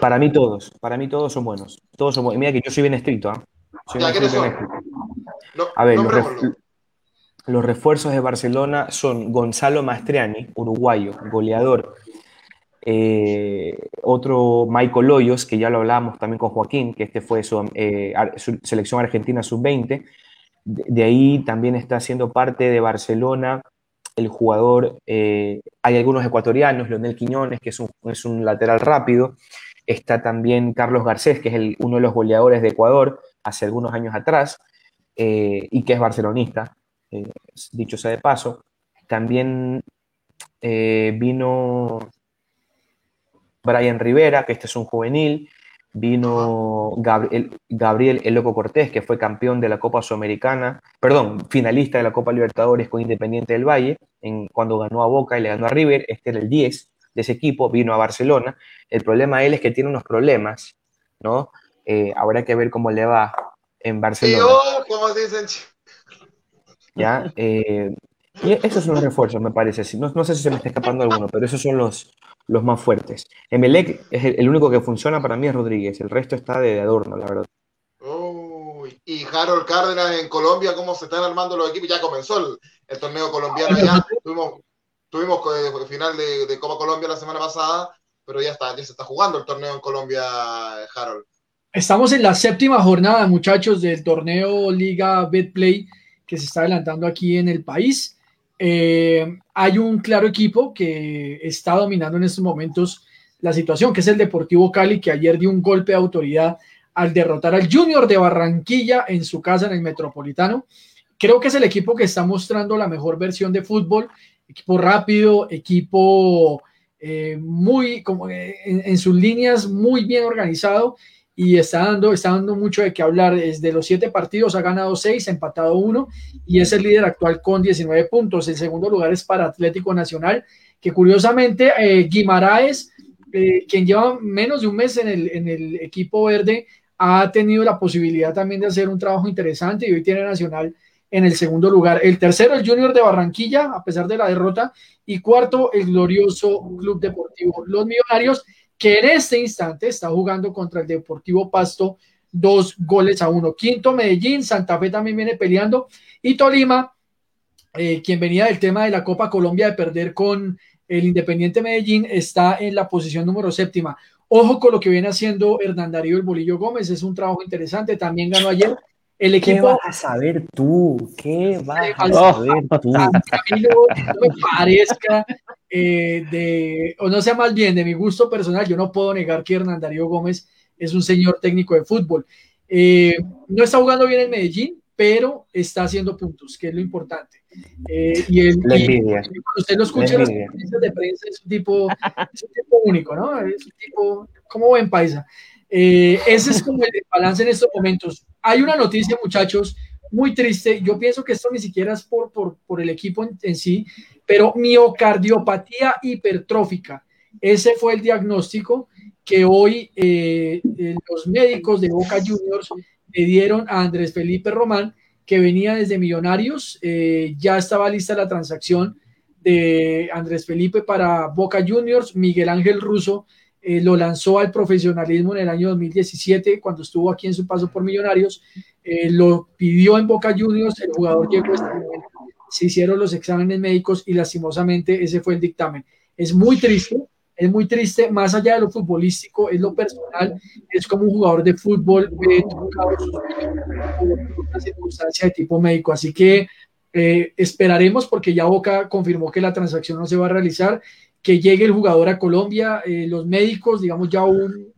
para mí todos, para mí todos son buenos. Todos son buenos. Mira que yo soy bien estricto, a ver, los, refuerzos de Barcelona son Gonzalo Mastriani, uruguayo, goleador. Eh, otro Michael Hoyos, que ya lo hablábamos también con Joaquín, que este fue su, eh, selección argentina sub-20. De, ahí también está siendo parte de Barcelona el jugador, eh, hay algunos ecuatorianos, Leonel Quiñones, que es un, es un lateral rápido. Está también Carlos Garcés, que es el, uno de los goleadores de Ecuador hace algunos años atrás eh, y que es barcelonista, eh, dicho sea de paso. También eh, vino Brian Rivera, que este es un juvenil. Vino Gabriel, Gabriel El Loco Cortés, que fue campeón de la Copa Sudamericana, perdón, finalista de la Copa Libertadores con Independiente del Valle, en, cuando ganó a Boca y le ganó a River. Este era el 10 de ese equipo, vino a Barcelona. El problema de él es que tiene unos problemas, ¿no? Habrá que ver cómo le va en Barcelona. como dicen. ¿Ya? Eh, y esos son los refuerzos, me parece. No, no, sé si se me está escapando alguno, pero esos son los, los más fuertes. Emelec es el, único que funciona para mí es Rodríguez, el resto está de adorno, la verdad. y Harold Cárdenas en Colombia, ¿cómo se están armando los equipos? Ya comenzó el, torneo colombiano, ya tuvimos, tuvimos el final de, de, Copa Colombia la semana pasada, pero ya está, ya se está jugando el torneo en Colombia, Harold. Estamos en la séptima jornada, muchachos, del torneo Liga Betplay que se está adelantando aquí en el país. Eh, hay un claro equipo que está dominando en estos momentos la situación, que es el Deportivo Cali, que ayer dio un golpe de autoridad al derrotar al Junior de Barranquilla en su casa en el Metropolitano. Creo que es el equipo que está mostrando la mejor versión de fútbol, equipo rápido, equipo eh, muy, como en sus líneas, muy bien organizado y está dando, está dando mucho de qué hablar. Desde los siete partidos ha ganado seis, empatado uno y es el líder actual con 19 puntos. El segundo lugar es para Atlético Nacional, que curiosamente eh, Guimaraes, eh, quien lleva menos de un mes en el, en el equipo verde, ha tenido la posibilidad también de hacer un trabajo interesante y hoy tiene Nacional en el segundo lugar. El tercero, el Junior de Barranquilla, a pesar de la derrota. Y cuarto, el glorioso Club Deportivo Los Millonarios, que en este instante está jugando contra el Deportivo Pasto dos goles a uno. Quinto, Medellín, Santa Fe también viene peleando. Y Tolima, eh, quien venía del tema de la Copa Colombia de perder con el Independiente Medellín, está en la posición número séptima. Ojo con lo que viene haciendo Hernán Darío el Bolillo Gómez, es un trabajo interesante. También ganó ayer el equipo. ¿Qué vas a saber tú? ¿Qué vas a saber tú? A mí no, me parezca eh, de, o no sea más bien de mi gusto personal, yo no puedo negar que Hernán Darío Gómez es un señor técnico de fútbol. Eh, no está jugando bien en Medellín, pero está haciendo puntos, que es lo importante. Eh, y, el, cuando usted lo escucha en las conferencias de prensa, es un, tipo, es un tipo único, ¿no? Es un tipo como buen paisa. Eh, ese es como el balance en estos momentos. Hay una noticia, muchachos, muy triste. Yo pienso que esto ni siquiera es por, por, el equipo en, sí, pero miocardiopatía hipertrófica. Ese fue el diagnóstico que hoy eh, eh, los médicos de Boca Juniors le dieron a Andrés Felipe Román, que venía desde Millonarios. ya estaba lista la transacción de Andrés Felipe para Boca Juniors. Miguel Ángel Russo eh, lo lanzó al profesionalismo en el año 2017 cuando estuvo aquí en su paso por Millonarios, eh, lo pidió en Boca Juniors, el jugador llegó este momento, se hicieron los exámenes médicos y lastimosamente ese fue el dictamen. Es muy triste, es muy triste, más allá de lo futbolístico, es lo personal, es como un jugador de fútbol eh, una circunstancia de tipo médico, así que esperaremos porque ya Boca confirmó que la transacción no se va a realizar que llegue el jugador a Colombia, eh, los médicos, digamos ya un,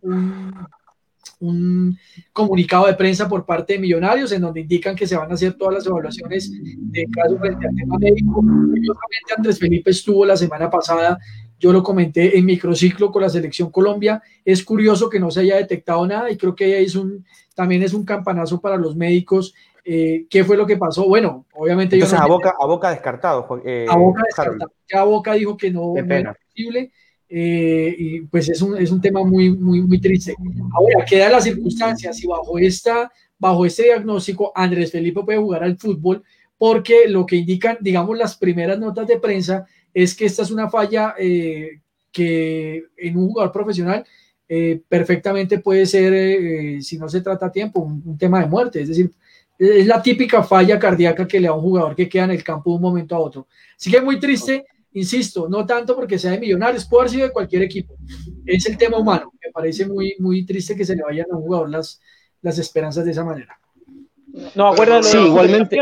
un, comunicado de prensa por parte de Millonarios en donde indican que se van a hacer todas las evaluaciones de caso frente al tema médico. Curiosamente Andrés Felipe estuvo la semana pasada, yo lo comenté en microciclo con la selección Colombia. Es curioso que no se haya detectado nada y creo que es un, también es un campanazo para los médicos eh, ¿Qué fue lo que pasó? Bueno, obviamente... Entonces, a, boca, a Boca descartado. Eh, a Boca descartado. Ya Boca dijo que no, era posible. Eh, y pues es un, es un tema muy, muy, muy triste. Ahora, queda la circunstancia, si bajo, esta, bajo este diagnóstico Andrés Felipe puede jugar al fútbol, porque lo que indican, digamos, las primeras notas de prensa es que esta es una falla que en un jugador profesional perfectamente puede ser, si no se trata a tiempo, un, tema de muerte, es decir, es la típica falla cardíaca que le da a un jugador que queda en el campo de un momento a otro. Así que es muy triste, insisto, no tanto porque sea de Millonarios, puede haber sido de cualquier equipo. Es el tema humano. Me parece muy, muy triste que se le vayan a un jugador las, las esperanzas de esa manera. No, acuérdate. Sí, igualmente.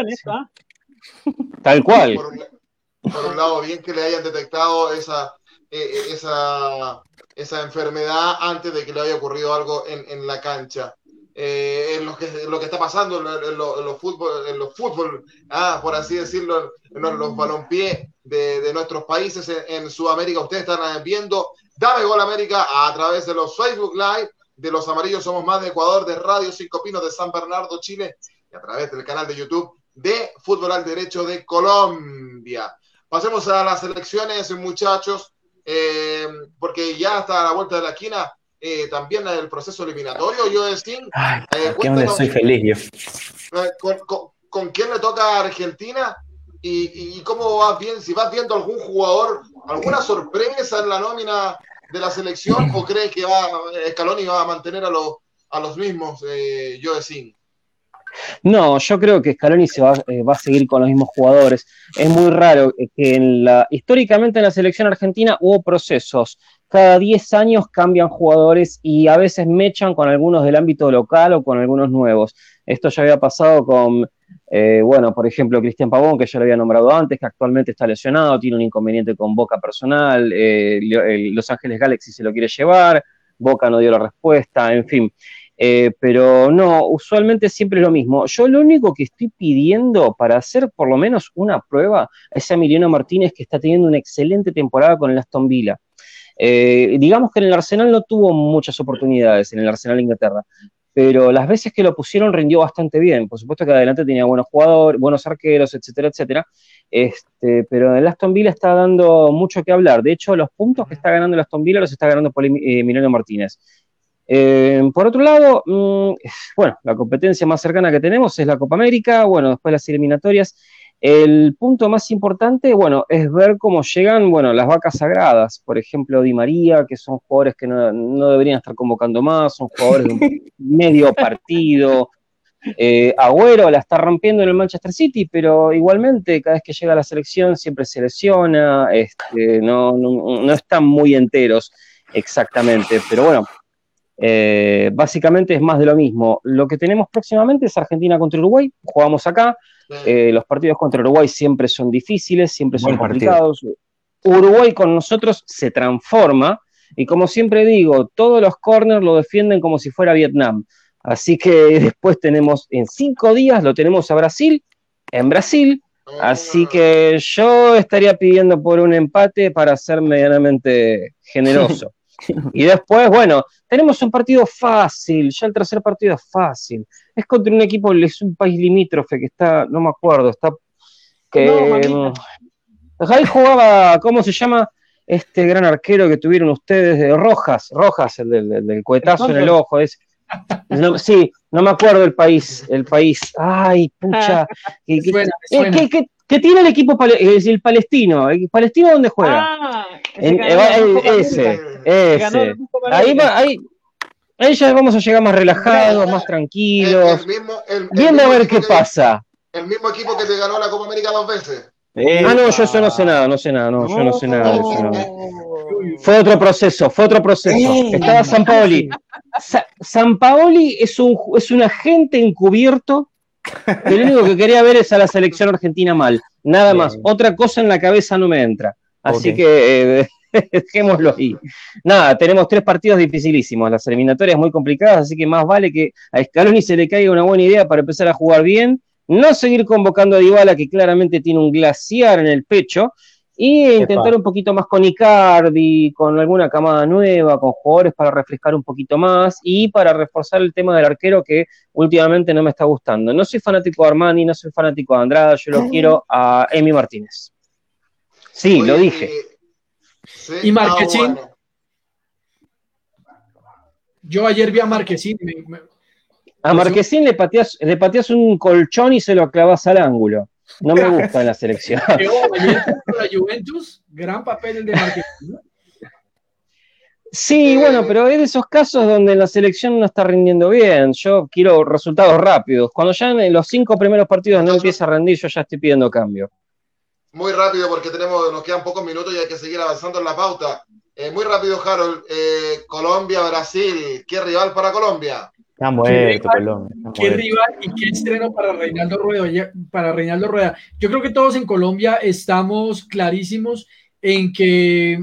Tal cual. Por un, lado, bien que le hayan detectado esa, eh, eh, esa, esa enfermedad antes de que le haya ocurrido algo en, en la cancha eh, en lo que, está pasando en, los fútbol, en los fútbol ah, por así decirlo, en los, balompiés de, nuestros países en, Sudamérica. Ustedes están viendo Dame Gol América a través de los Facebook Live, de los Amarillos Somos Más de Ecuador, de Radio Cinco Pinos de San Bernardo, Chile, y a través del canal de YouTube de Fútbol al Derecho de Colombia. Pasemos a las elecciones, muchachos, eh, porque ya está a la vuelta de la esquina eh, también el proceso eliminatorio, yo decía. Eh, soy feliz eh, Con, quién le toca a Argentina? Y, cómo vas bien, si vas viendo algún jugador, alguna sorpresa en la nómina de la selección, o crees que va Scaloni va a mantener a los, a los mismos, eh, yo decía. No, yo creo que Scaloni se va, va, a seguir con los mismos jugadores. Es muy raro que en la, históricamente en la selección argentina hubo procesos cada 10 años cambian jugadores y a veces mechan con algunos del ámbito local o con algunos nuevos. Esto ya había pasado con, eh, bueno, por ejemplo, Cristian Pavón, que ya lo había nombrado antes, que actualmente está lesionado, tiene un inconveniente con Boca personal, eh, Los Ángeles Galaxy se lo quiere llevar, Boca no dio la respuesta, en fin. Eh, pero no, usualmente siempre es lo mismo. Yo lo único que estoy pidiendo para hacer por lo menos una prueba es a Emiliano Martínez, que está teniendo una excelente temporada con el Aston Villa. Eh, digamos que en el Arsenal no tuvo muchas oportunidades, en el Arsenal de Inglaterra, pero las veces que lo pusieron rindió bastante bien. Por supuesto que adelante tenía buenos jugadores, buenos arqueros, etcétera, etcétera. Este, pero el Aston Villa está dando mucho que hablar. De hecho, los puntos que está ganando el Aston Villa los está ganando por eh, Martínez. Eh, por otro lado, mm, bueno, la competencia más cercana que tenemos es la Copa América, bueno, después las eliminatorias. El punto más importante, bueno, es ver cómo llegan, bueno, las vacas sagradas, por ejemplo, Di María, que son jugadores que no, deberían estar convocando más, son jugadores de un medio partido. Eh, Agüero la está rompiendo en el Manchester City, pero igualmente cada vez que llega a la selección siempre se lesiona, este, no, no, están muy enteros exactamente, pero bueno, eh, básicamente es más de lo mismo. Lo que tenemos próximamente es Argentina contra Uruguay, jugamos acá, eh, los partidos contra Uruguay siempre son difíciles, siempre son complicados. Uruguay con nosotros se transforma y como siempre digo, todos los corners lo defienden como si fuera Vietnam. Así que después tenemos en cinco días, lo tenemos a Brasil, en Brasil. Así que yo estaría pidiendo por un empate para ser medianamente generoso. Y después, bueno, tenemos un partido fácil, ya el tercer partido es fácil. Es contra un equipo, es un país limítrofe que está, no me acuerdo, está. Que, no, ahí jugaba, ¿cómo se llama? Este gran arquero que tuvieron ustedes de Rojas, Rojas, el del, del, cohetazo en el ojo. Es, sí, no me acuerdo el país, el país. Ay, pucha. ¿Qué, tiene el equipo el palestino? ¿El palestino dónde juega? Ah, ese, ese. Ahí, va, ahí, ahí ya vamos a llegar más relajados, más tranquilos. viendo a ver qué pasa. El mismo equipo que te ganó la Copa América dos veces. ah, no, yo eso no sé nada, no sé nada, no, yo no sé nada de eso. Fue otro proceso, fue otro proceso. Estaba San Paoli. San Paoli es un, es un agente encubierto que lo único que quería ver es a la selección argentina mal. Nada más. Otra cosa en la cabeza no me entra. Así que eh, dejémoslo ahí. Nada, tenemos tres partidos dificilísimos, las eliminatorias muy complicadas, así que más vale que a Scaloni se le caiga una buena idea para empezar a jugar bien, no seguir convocando a Dybala, que claramente tiene un glaciar en el pecho, y intentar un poquito más con Icardi, con alguna camada nueva, con jugadores para refrescar un poquito más y para reforzar el tema del arquero que últimamente no me está gustando. No soy fanático de Armani, no soy fanático de Andrada, yo lo quiero a Emi Martínez. Sí, lo dije. ¿Y Marquesín? Yo ayer vi a Marquesín. a Marquesín le pateas, le pateas un colchón y se lo clavas al ángulo. No me gusta en la selección. la Juventus, gran papel el de Marquesín. Sí, bueno, pero es de esos casos donde la selección no está rindiendo bien. Yo quiero resultados rápidos. Cuando ya en los cinco primeros partidos no empieza a rendir, yo ya estoy pidiendo cambio. Muy rápido porque tenemos, nos quedan pocos minutos y hay que seguir avanzando en la pauta. Eh, muy rápido, Harold. Eh, Colombia, Brasil. ¿Qué rival para Colombia? Está muerto, Colombia. ¿Qué rival y qué estreno para Reinaldo Rueda? Para Reinaldo Rueda. Yo creo que todos en Colombia estamos clarísimos en que,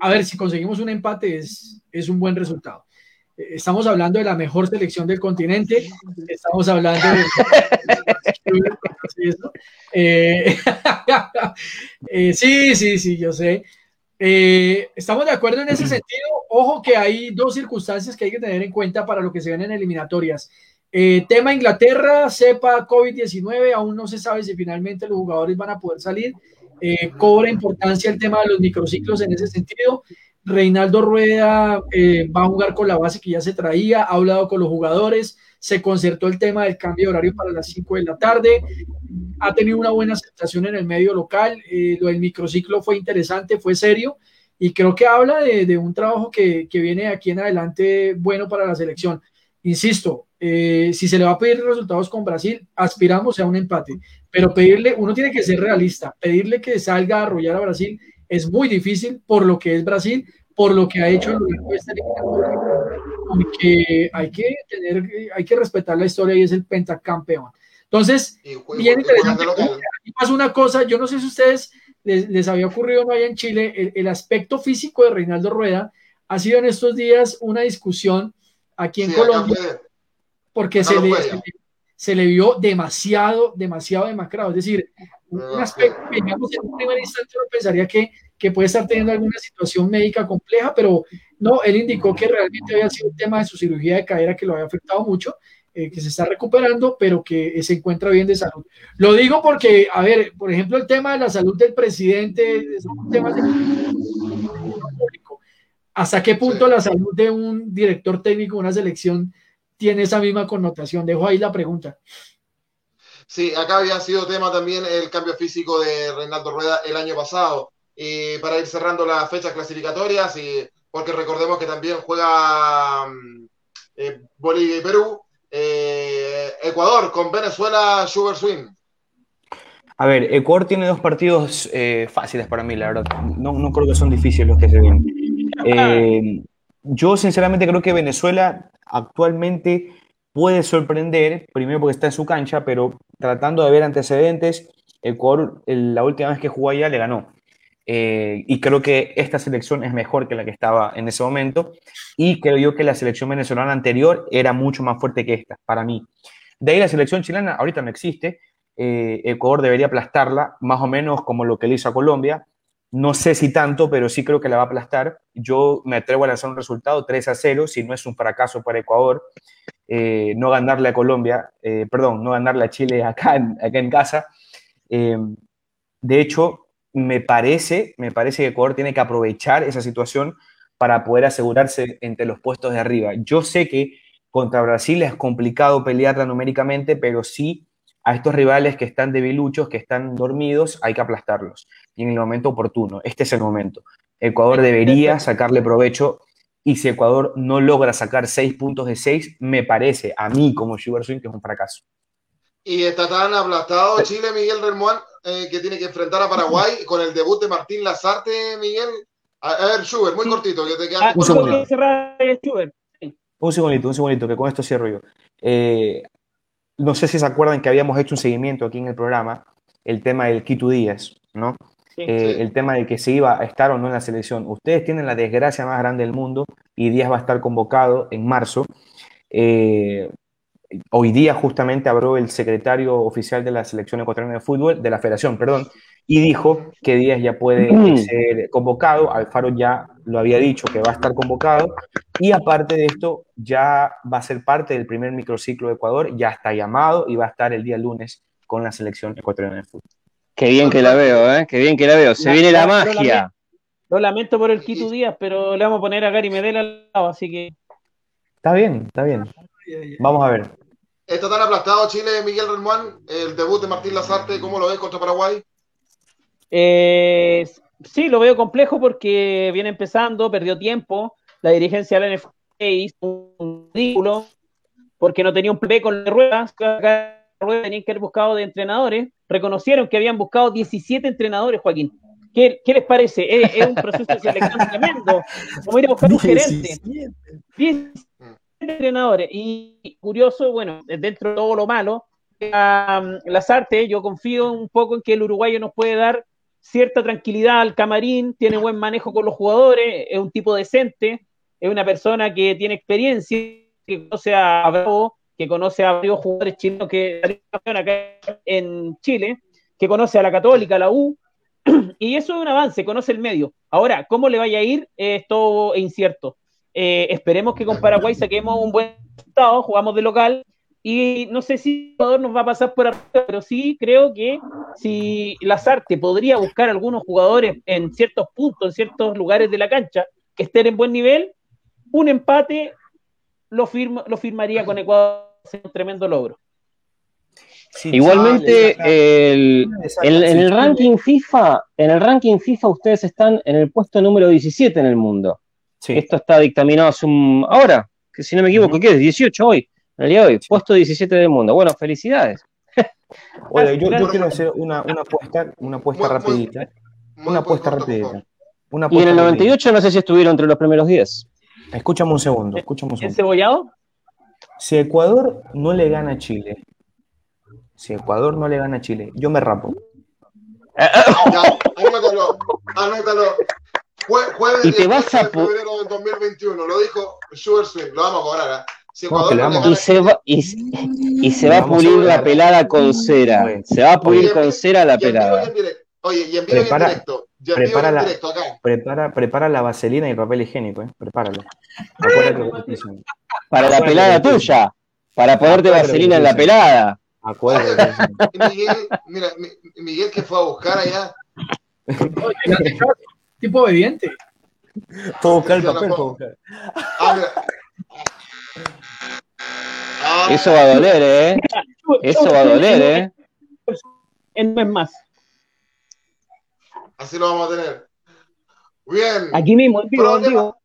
a ver, si conseguimos un empate es, es un buen resultado. Estamos hablando de la mejor selección del continente. Estamos hablando de. Eh, eh, sí, sí, sí, yo sé. Eh, estamos de acuerdo en ese sentido. Ojo que hay dos circunstancias que hay que tener en cuenta para lo que se ven en eliminatorias. tema Inglaterra, cepa COVID-19, aún no se sabe si finalmente los jugadores van a poder salir. cobra importancia el tema de los microciclos en ese sentido. Reinaldo Rueda eh, va a jugar con la base que ya se traía, ha hablado con los jugadores, se concertó el tema del cambio de horario para las 5 de la tarde, ha tenido una buena aceptación en el medio local, eh, lo del microciclo fue interesante, fue serio y creo que habla de, un trabajo que, viene aquí en adelante bueno para la selección. Insisto, eh, si se le va a pedir resultados con Brasil, aspiramos a un empate, pero pedirle, uno tiene que ser realista, pedirle que salga a arrollar a Brasil es muy difícil por lo que es Brasil, por lo que ha hecho porque hay que tener, hay que respetar la historia y es el pentacampeón. Entonces, bien interesante. Y pasa una cosa, yo no sé si ustedes les, había ocurrido no allá en Chile, el, aspecto físico de Reinaldo Rueda ha sido en estos días una discusión aquí en Colombia, porque se le, se le vio demasiado, demasiado demacrado. Es decir, un aspecto digamos, en un primer instante uno pensaría que, que puede estar teniendo alguna situación médica compleja, pero no, él indicó que realmente había sido un tema de su cirugía de cadera que lo había afectado mucho, eh, que se está recuperando, pero que se encuentra bien de salud. Lo digo porque, a ver, por ejemplo, el tema de la salud del presidente son temas de público. ¿Hasta qué punto la salud de un director técnico de una selección tiene esa misma connotación? Dejo ahí la pregunta. Sí, acá había sido tema también el cambio físico de Reinaldo Rueda el año pasado. Y para ir cerrando las fechas clasificatorias, y, porque recordemos que también juega mm, eh, Bolivia y Perú, eh, Ecuador con Venezuela, Sugar Swing. A ver, Ecuador tiene dos partidos eh, fáciles para mí, la verdad. No, no, creo que son difíciles los que se ven. yo sinceramente creo que Venezuela actualmente puede sorprender, primero porque está en su cancha, pero tratando de ver antecedentes, Ecuador la última vez que jugó allá le ganó. Eh, y creo que esta selección es mejor que la que estaba en ese momento. Y creo yo que la selección venezolana anterior era mucho más fuerte que esta, para mí. De ahí la selección chilena ahorita no existe. Eh, Ecuador debería aplastarla, más o menos como lo que le hizo a Colombia. No sé si tanto, pero sí creo que la va a aplastar. Yo me atrevo a lanzar un resultado 3 a 0, si no es un fracaso para Ecuador. Eh, no ganarle a Colombia, eh, perdón, no ganarle a Chile acá en, acá en casa. Eh, de hecho, me parece, me parece que Ecuador tiene que aprovechar esa situación para poder asegurarse entre los puestos de arriba. Yo sé que contra Brasil es complicado pelearla numéricamente, pero sí a estos rivales que están debiluchos, que están dormidos, hay que aplastarlos. Y en el momento oportuno, este es el momento. Ecuador debería sacarle provecho y si Ecuador no logra sacar seis puntos de seis, me parece a mí como Sugar Swing que es un fracaso. Y está tan aplastado Chile, Miguel Remón, eh, que tiene que enfrentar a Paraguay con el debut de Martín Lazarte, Miguel. A, ver, Sugar, muy cortito, que te queda ah, un segundito. Un segundito, un segundito, que con esto cierro yo. Eh, no sé si se acuerdan que habíamos hecho un seguimiento aquí en el programa, el tema del Quito Díaz, ¿no? Eh, el tema de que se iba a estar o no en la selección. Ustedes tienen la desgracia más grande del mundo y Díaz va a estar convocado en marzo. Eh, hoy día justamente habló el secretario oficial de la selección ecuatoriana de fútbol, de la federación, perdón, y dijo que Díaz ya puede mm. ser convocado. Alfaro ya lo había dicho que va a estar convocado. Y aparte de esto, ya va a ser parte del primer microciclo de Ecuador, ya está llamado y va a estar el día lunes con la selección ecuatoriana de fútbol. Qué bien que la veo, ¿eh? Qué bien que la veo. Se viene la magia. Lo lamento por el Quito Díaz, pero le vamos a poner a Gary Medel al lado, así que. Está bien, está bien. Vamos a ver. Está tan aplastado Chile, Miguel Ramón, el debut de Martín Lazarte, ¿cómo lo ves contra Paraguay? Eh, sí, lo veo complejo porque viene empezando, perdió tiempo, la dirigencia de la NFL hizo un ridículo porque no tenía un play con ruedas, ruedas tenían que haber buscado de entrenadores, reconocieron que habían buscado 17 entrenadores, Joaquín. ¿Qué, les parece? Es, un proceso de selección tremendo. Como ir a buscar un gerente. 17 entrenadores. Y curioso, bueno, dentro de todo lo malo, las artes, yo confío un poco en que el uruguayo nos puede dar cierta tranquilidad al camarín, tiene buen manejo con los jugadores, es un tipo decente, es una persona que tiene experiencia, que conoce a Bravo, que conoce a varios jugadores chilenos que acá en Chile, que conoce a la Católica, a la U, y eso es un avance, conoce el medio. Ahora, ¿cómo le vaya a ir? es todo incierto. Eh, esperemos que con Paraguay saquemos un buen resultado, jugamos de local, y no sé si jugador nos va a pasar por arriba, pero sí creo que si Lazarte podría buscar algunos jugadores en ciertos puntos, en ciertos lugares de la cancha, que estén en buen nivel, un empate lo, firma, lo firmaría con Ecuador, es un tremendo logro. Igualmente, en el ranking FIFA, en el ranking FIFA ustedes están en el puesto número 17 en el mundo. Esto está dictaminado ahora, que si no me equivoco, ¿qué es? 18 hoy el día de hoy, puesto 17 del mundo. Bueno, felicidades. Oye, yo, quiero hacer una, una apuesta, una apuesta rapidita. una apuesta rapidita. y en el 98 no sé si estuvieron entre los primeros 10. Escúchame un segundo, escúchame un segundo. cebollado? Si Ecuador no le gana a Chile, si Ecuador no le gana a Chile, yo me rapo. Ya, anótalo, anótalo. Jueves y te vas a febrero del 2021, lo dijo Sugar Swing, lo vamos a cobrar. ¿eh? y, se va, y, se va a pulir la pelada con cera. Se va a pulir con cera la pelada. Oye, y en directo. prepara, la, Prepara, prepara la vaselina y el papel higiénico, ¿eh? Prepáralo. Para la pelada tuya. Para ponerte vaselina en la pelada. Acuérdate. Miguel, mira, Miguel que fue a buscar allá. tipo obediente. Fue a buscar el papel, fue a buscar. Ah. Ah. Eso va a doler, ¿eh? Eso va a doler, ¿eh? En mes más. Así lo vamos a tener. Bien. Aquí mismo, vivo,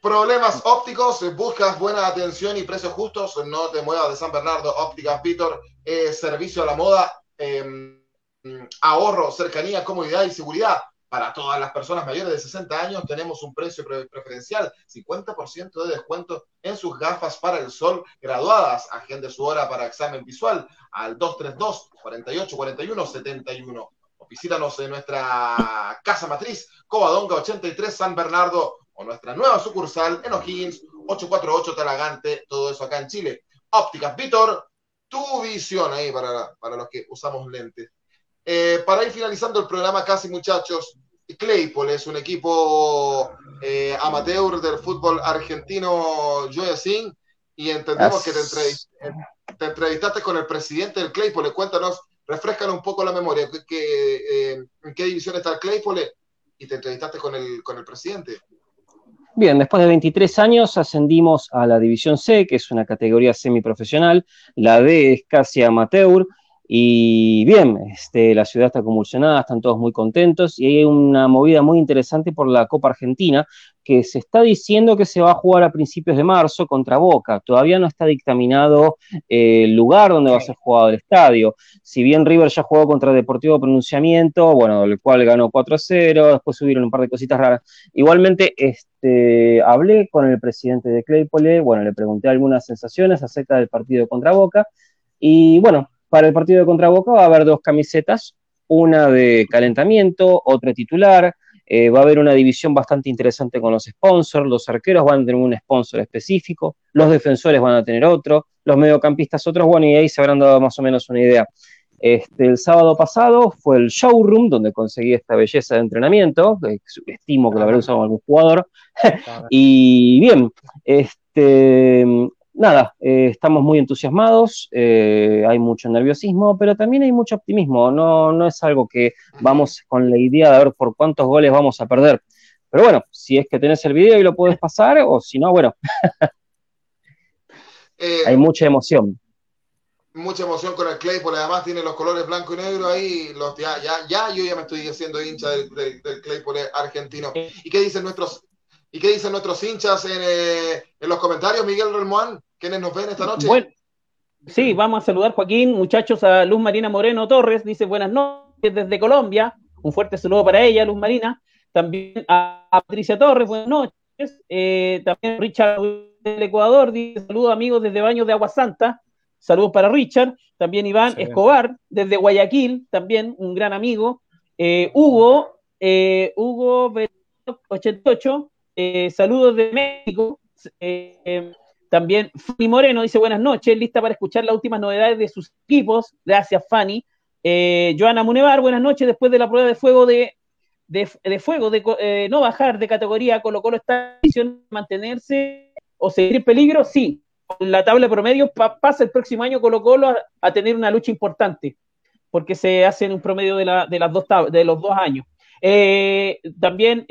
Problemas ópticos, buscas buena atención y precios justos, no te muevas de San Bernardo, ópticas Víctor, eh, servicio a la moda, em, ahorro, cercanía, comodidad y seguridad. Para todas las personas mayores de 60 años tenemos un precio preferencial, 50% de descuento en sus gafas para el sol graduadas. Agende su hora para examen visual al 232 48 41 71 visítanos en nuestra casa matriz, Covadonga 83 San Bernardo, o nuestra nueva sucursal en O'Higgins 848 Talagante, todo eso acá en Chile. Ópticas Vitor, tu visión ahí para, para los que usamos lentes. Eh, para ir finalizando el programa casi muchachos, Claypole es un equipo eh, amateur del fútbol argentino Joya y entendemos que te, te, entrevistaste con el presidente del Claypole. Cuéntanos refrescan un poco la memoria. ¿Qué, eh, ¿En qué división está el Claypole? Y te entrevistaste con el, con el presidente. Bien, después de 23 años ascendimos a la División C, que es una categoría semiprofesional. La D es casi amateur. Y bien, este, la ciudad está convulsionada, están todos muy contentos y hay una movida muy interesante por la Copa Argentina que se está diciendo que se va a jugar a principios de marzo contra Boca. Todavía no está dictaminado eh, el lugar donde va a ser jugado el estadio. Si bien River ya jugó contra Deportivo Pronunciamiento, bueno, el cual ganó 4-0, después subieron un par de cositas raras. Igualmente, este, hablé con el presidente de Claypole, bueno, le pregunté algunas sensaciones acerca del partido contra Boca y bueno, para el partido de contra Boca va a haber dos camisetas, una de calentamiento, otra titular. Eh, va a haber una división bastante interesante con los sponsors. Los arqueros van a tener un sponsor específico, los defensores van a tener otro, los mediocampistas otros. Bueno, y ahí se habrán dado más o menos una idea. Este, el sábado pasado fue el showroom donde conseguí esta belleza de entrenamiento, estimo que lo habrá usado algún jugador. y bien, este, nada, eh, estamos muy entusiasmados, eh, hay mucho nerviosismo, pero también hay mucho optimismo. No, no es algo que vamos con la idea de ver por cuántos goles vamos a perder. Pero bueno, si es que tenés el video y lo puedes pasar, o si no, bueno. Eh, hay mucha emoción. Mucha emoción con el Claypool, además tiene los colores blanco y negro ahí. Los, ya, ya, yo ya me estoy haciendo hincha del, del, Claypool argentino. ¿Y qué dicen nuestros, y qué dicen nuestros hinchas en, en los comentarios, Miguel Relmoán? ¿Quiénes nos ven esta noche? Bueno, sí, vamos a saludar, Joaquín, muchachos, a Luz Marina Moreno Torres, dice buenas noches desde Colombia, un fuerte saludo para ella, Luz Marina, también a Patricia Torres, buenas noches, eh, también Richard del Ecuador, dice saludos amigos desde Baños de Agua Santa, saludos para Richard, también Iván Escobar, desde Guayaquil, también un gran amigo, eh, Hugo, eh, Hugo 88, saludos de México, también Fanny Moreno dice buenas noches, lista para escuchar las últimas novedades de sus equipos. Gracias, Fanny. Eh, Joana Munevar, buenas noches. Después de la prueba de fuego de, de, fuego, de eh, no bajar de categoría, Colo Colo está en mantenerse o seguir en peligro. Sí, la tabla de promedio pasa el próximo año Colo Colo a, tener una lucha importante, porque se hace en un promedio de, la, de, las dos de los dos años. Eh, también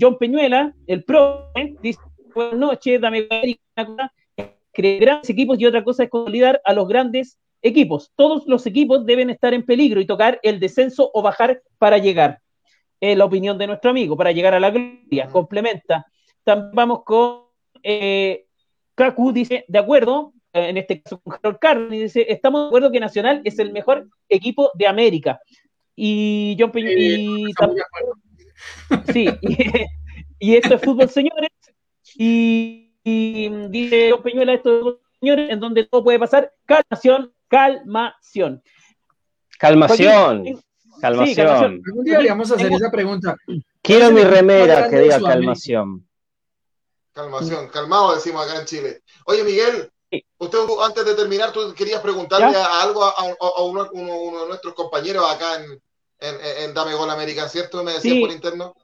John Peñuela, el pro, dice buenas noches, dame crear grandes equipos y otra cosa es consolidar a los grandes equipos. Todos los equipos deben estar en peligro y tocar el descenso o bajar para llegar. Es la opinión de nuestro amigo, para llegar a la gloria. Complementa. También vamos con eh, Kaku, dice, de acuerdo, eh, en este caso con Harold Carney, dice, estamos de acuerdo que Nacional es el mejor equipo de América. Y John Peña, y, sí, y esto es fútbol, señores. Y, dice Don Peñuela esto señores, en donde todo puede pasar. Calmación, calmación. Calmación. calmación. Algún día le vamos a hacer esa pregunta. Quiero mi remera que diga calmación. Calmación, calmado decimos acá en Chile. Oye, Miguel, usted antes de terminar, tú querías preguntarle algo a, uno, de nuestros compañeros acá en, en, Dame Gol América, ¿cierto? Me decía por interno.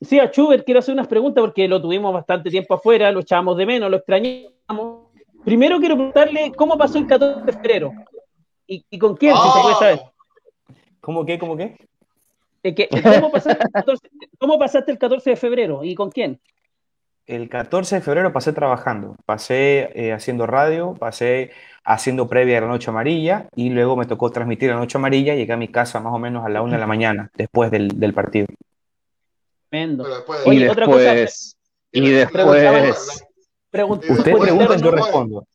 Sí, a Schubert quiero hacer unas preguntas porque lo tuvimos bastante tiempo afuera, lo echábamos de menos, lo extrañamos. Primero quiero preguntarle cómo pasó el 14 de febrero y, con quién, si se puede saber. ¿Cómo qué? ¿Cómo qué? ¿cómo, pasaste ¿Cómo pasaste el 14 de febrero y con quién? El 14 de febrero pasé trabajando, pasé eh, haciendo radio, pasé haciendo previa a la Noche Amarilla y luego me tocó transmitir la Noche Amarilla. Llegué a mi casa más o menos a la una de la mañana, después del, partido. Tremendo. y, después, y después. Usted pregunta, yo respondo.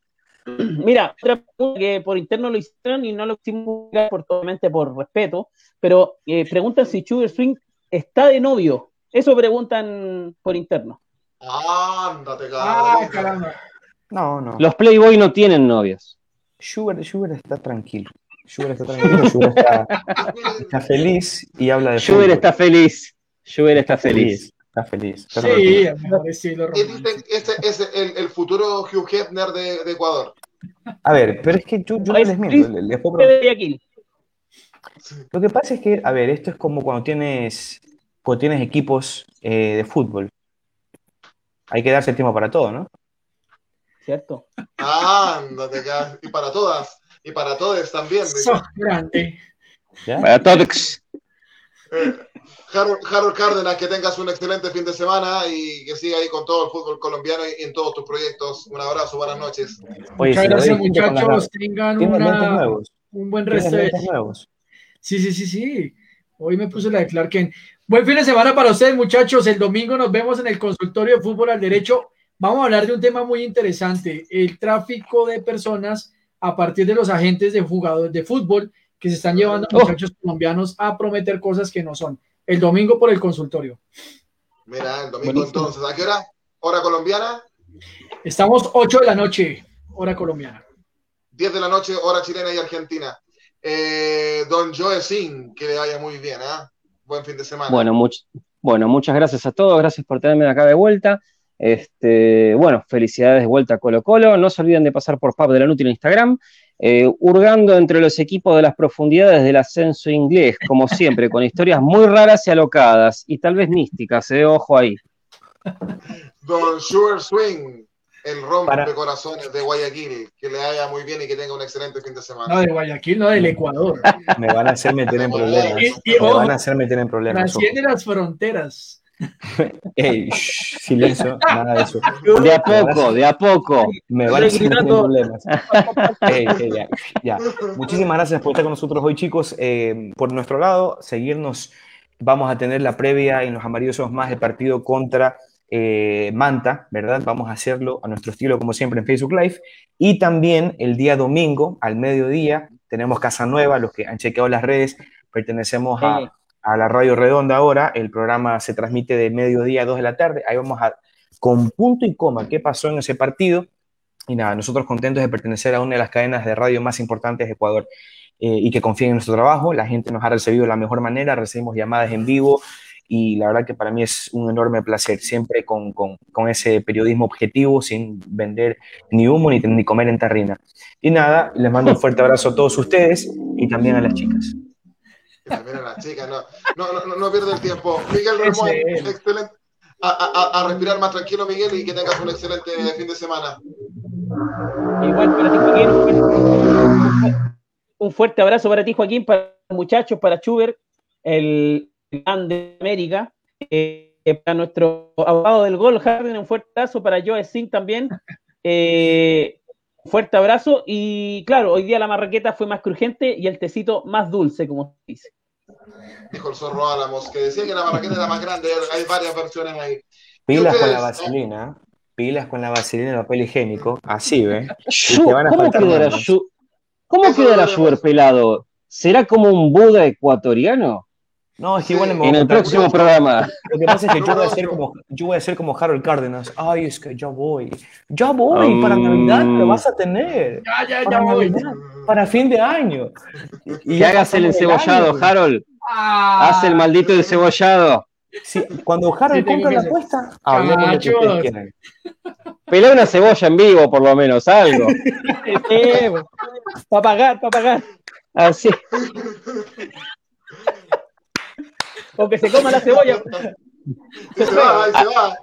Mira, otra pregunta que por interno lo hicieron y no lo hicimos por, totalmente por respeto, pero eh, preguntan si Sugar Swing está de novio. Eso preguntan por interno. Ándate, ah, caramba. No, no. Los Playboy no tienen novias. Sugar, está tranquilo. Sugar está tranquilo, Sugar está, feliz y habla de Sugar está feliz. Sugar está feliz. Está feliz. sí, ese es el, el, futuro Hugh Hefner de, de, Ecuador. A ver, pero es que yo, yo les miento. Lo que pasa es que, a ver, esto es como cuando tienes, cuando tienes equipos eh, de fútbol hay que darse tiempo para todo, ¿no? ¿Cierto? Ándate, y para todas, y para todos también. grande. Para todos. Eh, Harold, Cárdenas, que tengas un excelente fin de semana y que siga ahí con todo el fútbol colombiano y en todos tus proyectos. Un abrazo, buenas noches. Muchas gracias, muchachos. Tengan una, un buen resto de. Nuevos? Sí, sí, sí, sí. Hoy me puse la de Clark Kent. Buen fin de semana para ustedes, muchachos. El domingo nos vemos en el consultorio de fútbol al derecho. Vamos a hablar de un tema muy interesante, el tráfico de personas a partir de los agentes de jugadores de fútbol que se están llevando a oh. muchachos colombianos a prometer cosas que no son. El domingo por el consultorio. Mira, el domingo entonces, ¿a qué hora? ¿Hora colombiana? Estamos 8 de la noche, hora colombiana. 10 de la noche, hora chilena y argentina. Eh, don Joe Sin, que le vaya muy bien, ¿ah? buen fin de semana. Bueno, bueno, muchas gracias a todos, gracias por tenerme acá de vuelta. Este, bueno, felicidades de vuelta a Colo Colo. No se olviden de pasar por Pub de la Nútil en Instagram, eh, hurgando entre los equipos de las profundidades del ascenso inglés, como siempre, con historias muy raras y alocadas, y tal vez místicas, eh, ojo ahí. Don Sure Swing, el rompe de corazones de Guayaquil. Que le haya muy bien y que tenga un excelente fin de semana. No, de Guayaquil, no del Ecuador. Me van a hacer meter en problemas. me van a hacer meter en problemas. Trasciende las fronteras. Ey, silencio, nada de eso. De a poco, de a poco. Me van a en problemas. Ey, ya, ya. Muchísimas gracias por estar con nosotros hoy, chicos. Eh, por nuestro lado, seguirnos. Vamos a tener la previa en los amarillos somos más el partido contra eh, Manta, ¿verdad? Vamos a hacerlo a nuestro estilo, como siempre, en Facebook Live. Y también el día domingo, al mediodía, tenemos Casa Nueva, los que han chequeado las redes, pertenecemos a, la Radio Redonda ahora. El programa se transmite de mediodía a 2 de la tarde. Ahí vamos a, con punto y coma, qué pasó en ese partido. Y nada, nosotros contentos de pertenecer a una de las cadenas de radio más importantes de Ecuador. Eh, y que confíen en nuestro trabajo. La gente nos ha recibido de la mejor manera, recibimos llamadas en vivo, y la verdad que para mí es un enorme placer, siempre con, con, con ese periodismo objetivo, sin vender ni humo ni, ni, comer en tarrina. Y nada, les mando un fuerte abrazo a todos ustedes y también a las chicas. También a las chicas, no, no, no, no pierda el tiempo. Miguel Ramón, excelente. A, a, a, respirar más tranquilo, Miguel, y que tengas un excelente fin de semana. Igual para ti, Joaquín. Un fuerte abrazo para ti, Joaquín, para los muchachos, para Chuber, el, de América. Eh, para nuestro abogado del gol, Harden, un fuerte abrazo. Para Joe Singh también. Eh, fuerte abrazo. Y claro, hoy día la marraqueta fue más crujiente y el tecito más dulce, como se dice. Dijo el zorro Álamos, que decía que la marraqueta era más grande. Hay varias versiones ahí. Pilas con la vaselina. Pilas con la vaselina y el papel higiénico. Así, ¿ve? ¿Cómo quedará, ¿Cómo quedará pelado? ¿Será como un Buda ecuatoriano? No, es que igual En el próximo programa. Lo que pasa es que yo voy a ser como, yo voy a ser como Harold Cárdenas. Ay, es que ya voy. Ya voy. para Navidad lo vas a tener. Ya, ya, ya voy. para fin de año. Y, que hagas el encebollado, Harold. Ah. Haz el maldito encebollado. Sí, cuando Harold compra la apuesta, hablemos de que una cebolla en vivo, por lo menos, algo. para pagar, para pagar. Así. O que se coma la cebolla. Se, se va, ahí se va.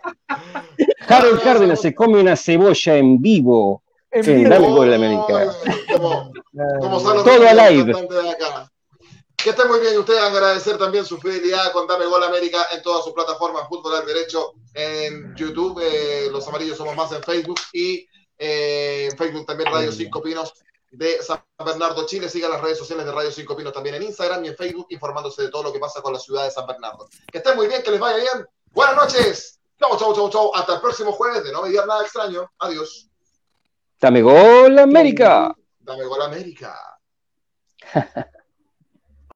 Harold Cárdenas se come una cebolla en vivo. En, vivo. Dame gol América. Como, como Todo al aire. Que esté muy bien ustedes, agradecer también su fidelidad con Dame Gol América en todas sus plataformas, Fútbol al Derecho en YouTube, eh, Los Amarillos Somos Más en Facebook y eh, en Facebook también Radio Cinco Pinos de San Bernardo, Chile. Siga las redes sociales de Radio Cinco Pinos también en Instagram y en Facebook, informándose de todo lo que pasa con la ciudad de San Bernardo. Que estén muy bien, que les vaya bien. Buenas noches. Chau, chau, chau, chau. Hasta el próximo jueves de no mediar nada extraño. Adiós. Dame gol América. Dame gol América.